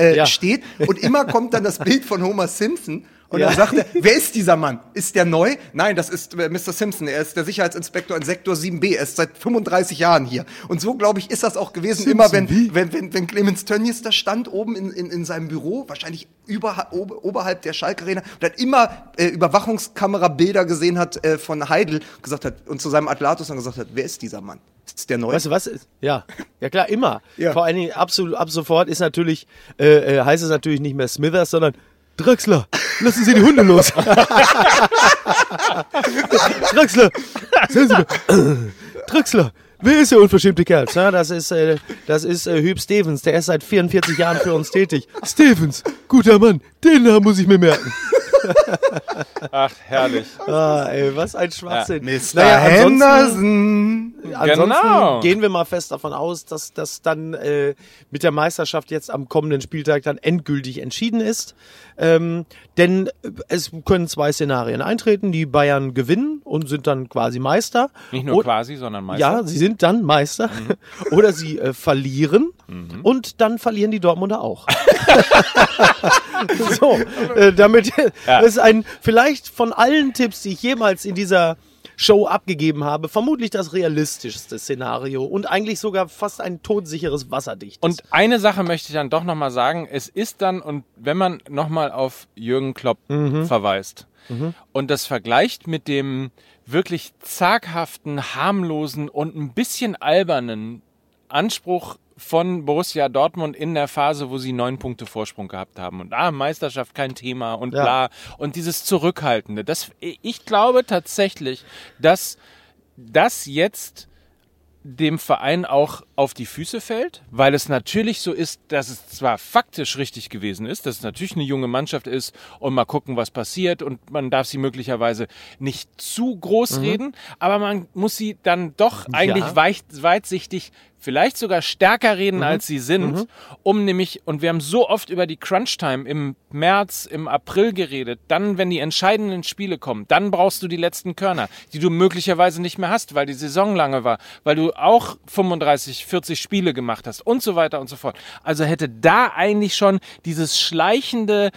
äh, Ja. steht und immer kommt dann das Bild von Homer Simpson und Ja. dann sagt er, wer ist dieser Mann? Ist der neu? Nein, das ist äh, Mr. Simpson. Er ist der Sicherheitsinspektor in Sektor 7b. Er ist seit 35 Jahren hier. Und so, glaube ich, ist das auch gewesen, immer wenn, wenn, wenn, wenn Clemens Tönnies da stand, oben in, in, in seinem Büro, wahrscheinlich über, ober, oberhalb der Schalke Arena, und dann immer äh, Überwachungskamerabilder gesehen hat äh, von Heidel, gesagt hat, und zu seinem Atlatus dann gesagt hat, wer ist dieser Mann? Ist der neu? Weißt du was? ist? Ja, ja klar, immer. Ja. Vor allen Dingen absolut, ab sofort ist natürlich, äh, äh, heißt es natürlich nicht mehr Smithers, sondern Draxler, lassen Sie die Hunde los. Draxler, sagen Sie mir, Draxler, wer ist der unverschämte Kerl? Na, das ist, äh, das ist äh, Hüb Stevens, der ist seit 44 Jahren für uns tätig. Stevens, guter Mann, den Namen muss ich mir merken. Ach, herrlich. Ah, ey, was ein Schwachsinn. Mr. Naja, Henderson. Ansonsten Genau. gehen wir mal fest davon aus, dass das dann äh, mit der Meisterschaft jetzt am kommenden Spieltag dann endgültig entschieden ist. Ähm, denn äh, es können zwei Szenarien eintreten. Die Bayern gewinnen und sind dann quasi Meister. Nicht nur Und- quasi, sondern meistens. Ja, sie sind dann Meister. Oder sie äh, verlieren und dann verlieren die Dortmunder auch. so, äh, damit Ja. das ist ein vielleicht von allen Tipps, die ich jemals in dieser Show abgegeben habe, vermutlich das realistischste Szenario und eigentlich sogar fast ein todsicheres wasserdichtes. Und eine Sache möchte ich dann doch nochmal sagen. Es ist dann, und wenn man nochmal auf Jürgen Klopp verweist und das vergleicht mit dem wirklich zaghaften, harmlosen und ein bisschen albernen Anspruch von Borussia Dortmund in der Phase, wo sie neun Punkte Vorsprung gehabt haben. Und ah, Meisterschaft kein Thema und Ja. bla. Und dieses Zurückhaltende. Das, ich glaube tatsächlich, dass das jetzt dem Verein auch auf die Füße fällt, weil es natürlich so ist, dass es zwar faktisch richtig gewesen ist, dass es natürlich eine junge Mannschaft ist und mal gucken, was passiert und man darf sie möglicherweise nicht zu groß reden, aber man muss sie dann doch eigentlich Ja. weit, weitsichtig vielleicht sogar stärker reden, als sie sind, um nämlich, und wir haben so oft über die Crunch-Time im März, im April geredet, dann, wenn die entscheidenden Spiele kommen, dann brauchst du die letzten Körner, die du möglicherweise nicht mehr hast, weil die Saison lange war, weil du auch 35, 40 Spiele gemacht hast und so weiter und so fort. Also hätte da eigentlich schon dieses schleichende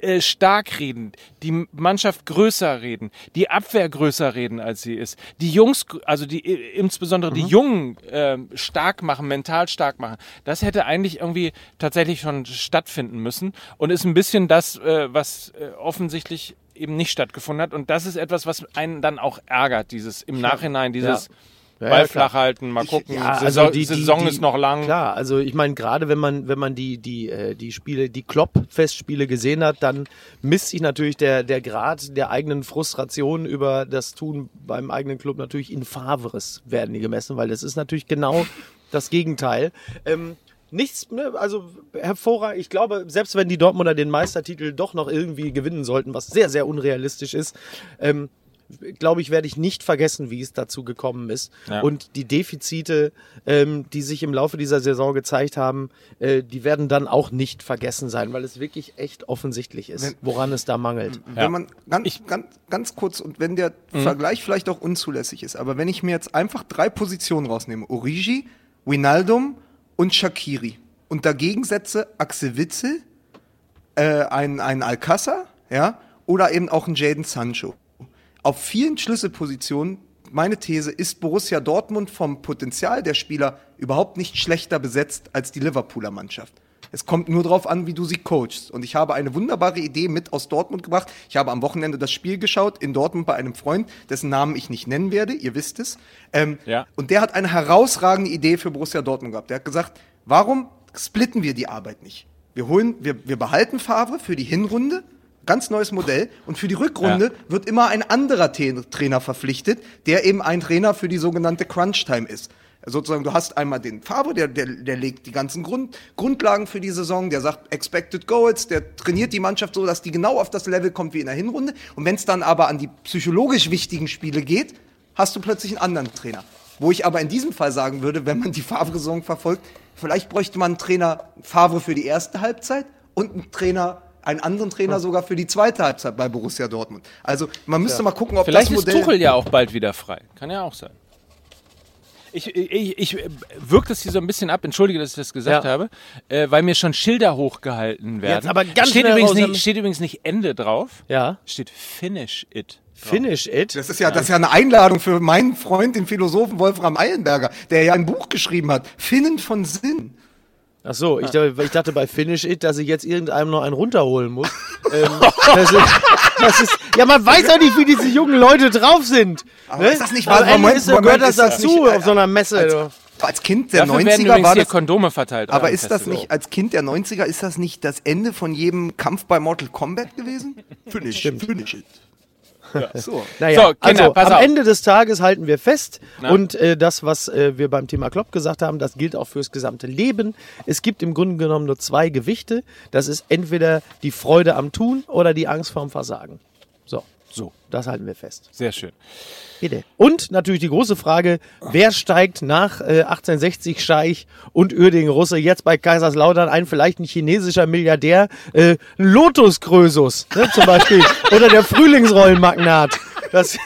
äh, stark reden, die Mannschaft größer reden, die Abwehr größer reden, als sie ist, die Jungs, also die äh, insbesondere die Jungen äh, stark machen, mental stark machen. Das hätte eigentlich irgendwie tatsächlich schon stattfinden müssen und ist ein bisschen das, äh, was äh, offensichtlich eben nicht stattgefunden hat. Und das ist etwas, was einen dann auch ärgert, dieses im Nachhinein, dieses Ja, Ball ja, flach halten, mal gucken, Ja, Saison, also die, die, Saison die, ist noch lang. Klar, also ich meine, gerade wenn man, wenn man die, die, äh, die Spiele, die Klopp-Festspiele gesehen hat, dann misst sich natürlich der, der Grad der eigenen Frustration über das Tun beim eigenen Club natürlich in Favres werden die gemessen, weil das ist natürlich genau das Gegenteil. Ähm, Nichts, ne, also hervorragend. Ich glaube, selbst wenn die Dortmunder den Meistertitel doch noch irgendwie gewinnen sollten, was sehr, sehr unrealistisch ist, ähm, glaube ich, werde ich nicht vergessen, wie es dazu gekommen ist. Ja. Und die Defizite, ähm, die sich im Laufe dieser Saison gezeigt haben, äh, die werden dann auch nicht vergessen sein, weil es wirklich echt offensichtlich ist, Wenn- woran es da mangelt. Wenn Ja. man ganz, ganz, ganz kurz und wenn der Vergleich vielleicht auch unzulässig ist, aber wenn ich mir jetzt einfach drei Positionen rausnehme, Origi, Wijnaldum und Shakiri und dagegen setze Axel Witzel, äh, ein, ein Alcázar, ja, oder eben auch ein Jaden Sancho. Auf vielen Schlüsselpositionen, meine These, ist Borussia Dortmund vom Potenzial der Spieler überhaupt nicht schlechter besetzt als die Liverpooler Mannschaft. Es kommt nur darauf an, wie du sie coachst. Und ich habe eine wunderbare Idee mit aus Dortmund gebracht. Ich habe am Wochenende das Spiel geschaut in Dortmund bei einem Freund, dessen Namen ich nicht nennen werde. Ihr wisst es. Ähm, Ja. Und der hat eine herausragende Idee für Borussia Dortmund gehabt. Der hat gesagt, warum splitten wir die Arbeit nicht? Wir holen, wir, wir behalten Favre für die Hinrunde, ganz neues Modell, und für die Rückrunde Ja. wird immer ein anderer Trainer verpflichtet, der eben ein Trainer für die sogenannte Crunch-Time ist. Sozusagen, du hast einmal den Favre, der, der, der legt die ganzen Grund, Grundlagen für die Saison, der sagt Expected Goals, der trainiert die Mannschaft so, dass die genau auf das Level kommt wie in der Hinrunde. Und wenn es dann aber an die psychologisch wichtigen Spiele geht, hast du plötzlich einen anderen Trainer. Wo ich aber in diesem Fall sagen würde, wenn man die Favre-Saison verfolgt, vielleicht bräuchte man einen Trainer Favre für die erste Halbzeit und einen Trainer, einen anderen Trainer sogar für die zweite Halbzeit bei Borussia Dortmund. Also man müsste mal gucken, ob Vielleicht das ist Modell Tuchel ja auch bald wieder frei. Kann ja auch sein. Ich, ich, ich wirke das hier so ein bisschen ab, entschuldige, dass ich das gesagt Ja. habe, äh, weil mir schon Schilder hochgehalten werden. Jetzt aber ganz steht, schnell übrigens nicht, damit- steht übrigens nicht Ende drauf, Ja. steht Finish It. Finish it. Das ist ja, das ist ja eine Einladung für meinen Freund, den Philosophen Wolfram Eilenberger, der ja ein Buch geschrieben hat, Finnen von Sinn. Ach so, ich, dachte- ich dachte bei Finish It, dass ich jetzt irgendeinem noch einen runterholen muss. ähm, das, ist, das ist, ja, man weiß ja nicht, wie diese jungen Leute drauf sind. Aber ne? ist das nicht Am wahr? Moment, ist, Moment, gehört das dazu nicht, auf so einer Messe. Als, als Kind der Dafür werden 90er übrigens war das, Kondome verteilt. aber ist das nicht, als Kind der 90er, ist das nicht das Ende von jedem Kampf bei Mortal Kombat gewesen? Finish, finish it. So. Naja, So, Kinder, also am auf. Ende des Tages halten wir fest Na? und äh, das, was äh, wir beim Thema Klopp gesagt haben, das gilt auch fürs gesamte Leben. Es gibt im Grunde genommen nur zwei Gewichte. Das ist entweder die Freude am Tun oder die Angst vorm Versagen. Das halten wir fest. sehr schön. Bitte. Und natürlich die große Frage, wer steigt nach äh, 1860 Scheich und Uerdingen Russe jetzt bei Kaiserslautern ein? Vielleicht ein chinesischer Milliardär, äh, Lotus Krösus ne, zum Beispiel oder der Frühlingsrollenmagnat. Das,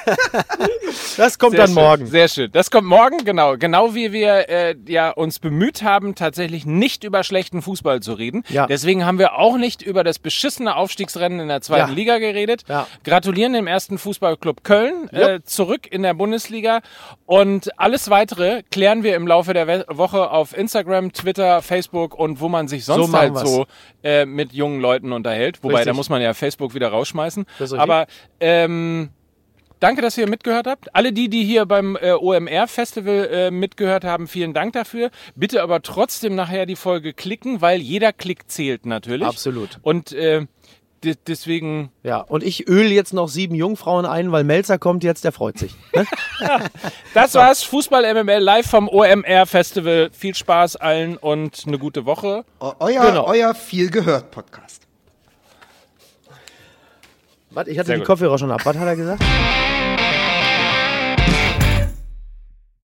das kommt Sehr dann schön, morgen. Sehr schön. Das kommt morgen, genau. Genau wie wir äh, ja uns bemüht haben, tatsächlich nicht über schlechten Fußball zu reden. Ja. Deswegen haben wir auch nicht über das beschissene Aufstiegsrennen in der zweiten Ja. Liga geredet. Ja. Gratulieren dem ersten Fußballclub Köln äh, zurück in der Bundesliga. Und alles weitere klären wir im Laufe der We Woche auf Instagram, Twitter, Facebook und wo man sich sonst machen halt wir's. so äh, mit jungen Leuten unterhält. Wobei, Richtig. da muss man ja Facebook wieder rausschmeißen. Das ist richtig. Aber ähm, Danke, dass ihr mitgehört habt. Alle die, die hier beim äh, OMR-Festival äh, mitgehört haben, vielen Dank dafür. Bitte aber trotzdem nachher die Folge klicken, weil jeder Klick zählt natürlich. Absolut. Und äh, de deswegen, Ja, und ich öle jetzt noch sieben Jungfrauen ein, weil Melzer kommt jetzt, der freut sich. Ne? das war's. Fußball MML live vom OMR-Festival. Viel Spaß allen und eine gute Woche. Eu- Euer, Genau. euer viel gehört Podcast. Warte, ich hatte Sehr die gut. Kopfhörer schon ab. Was hat er gesagt?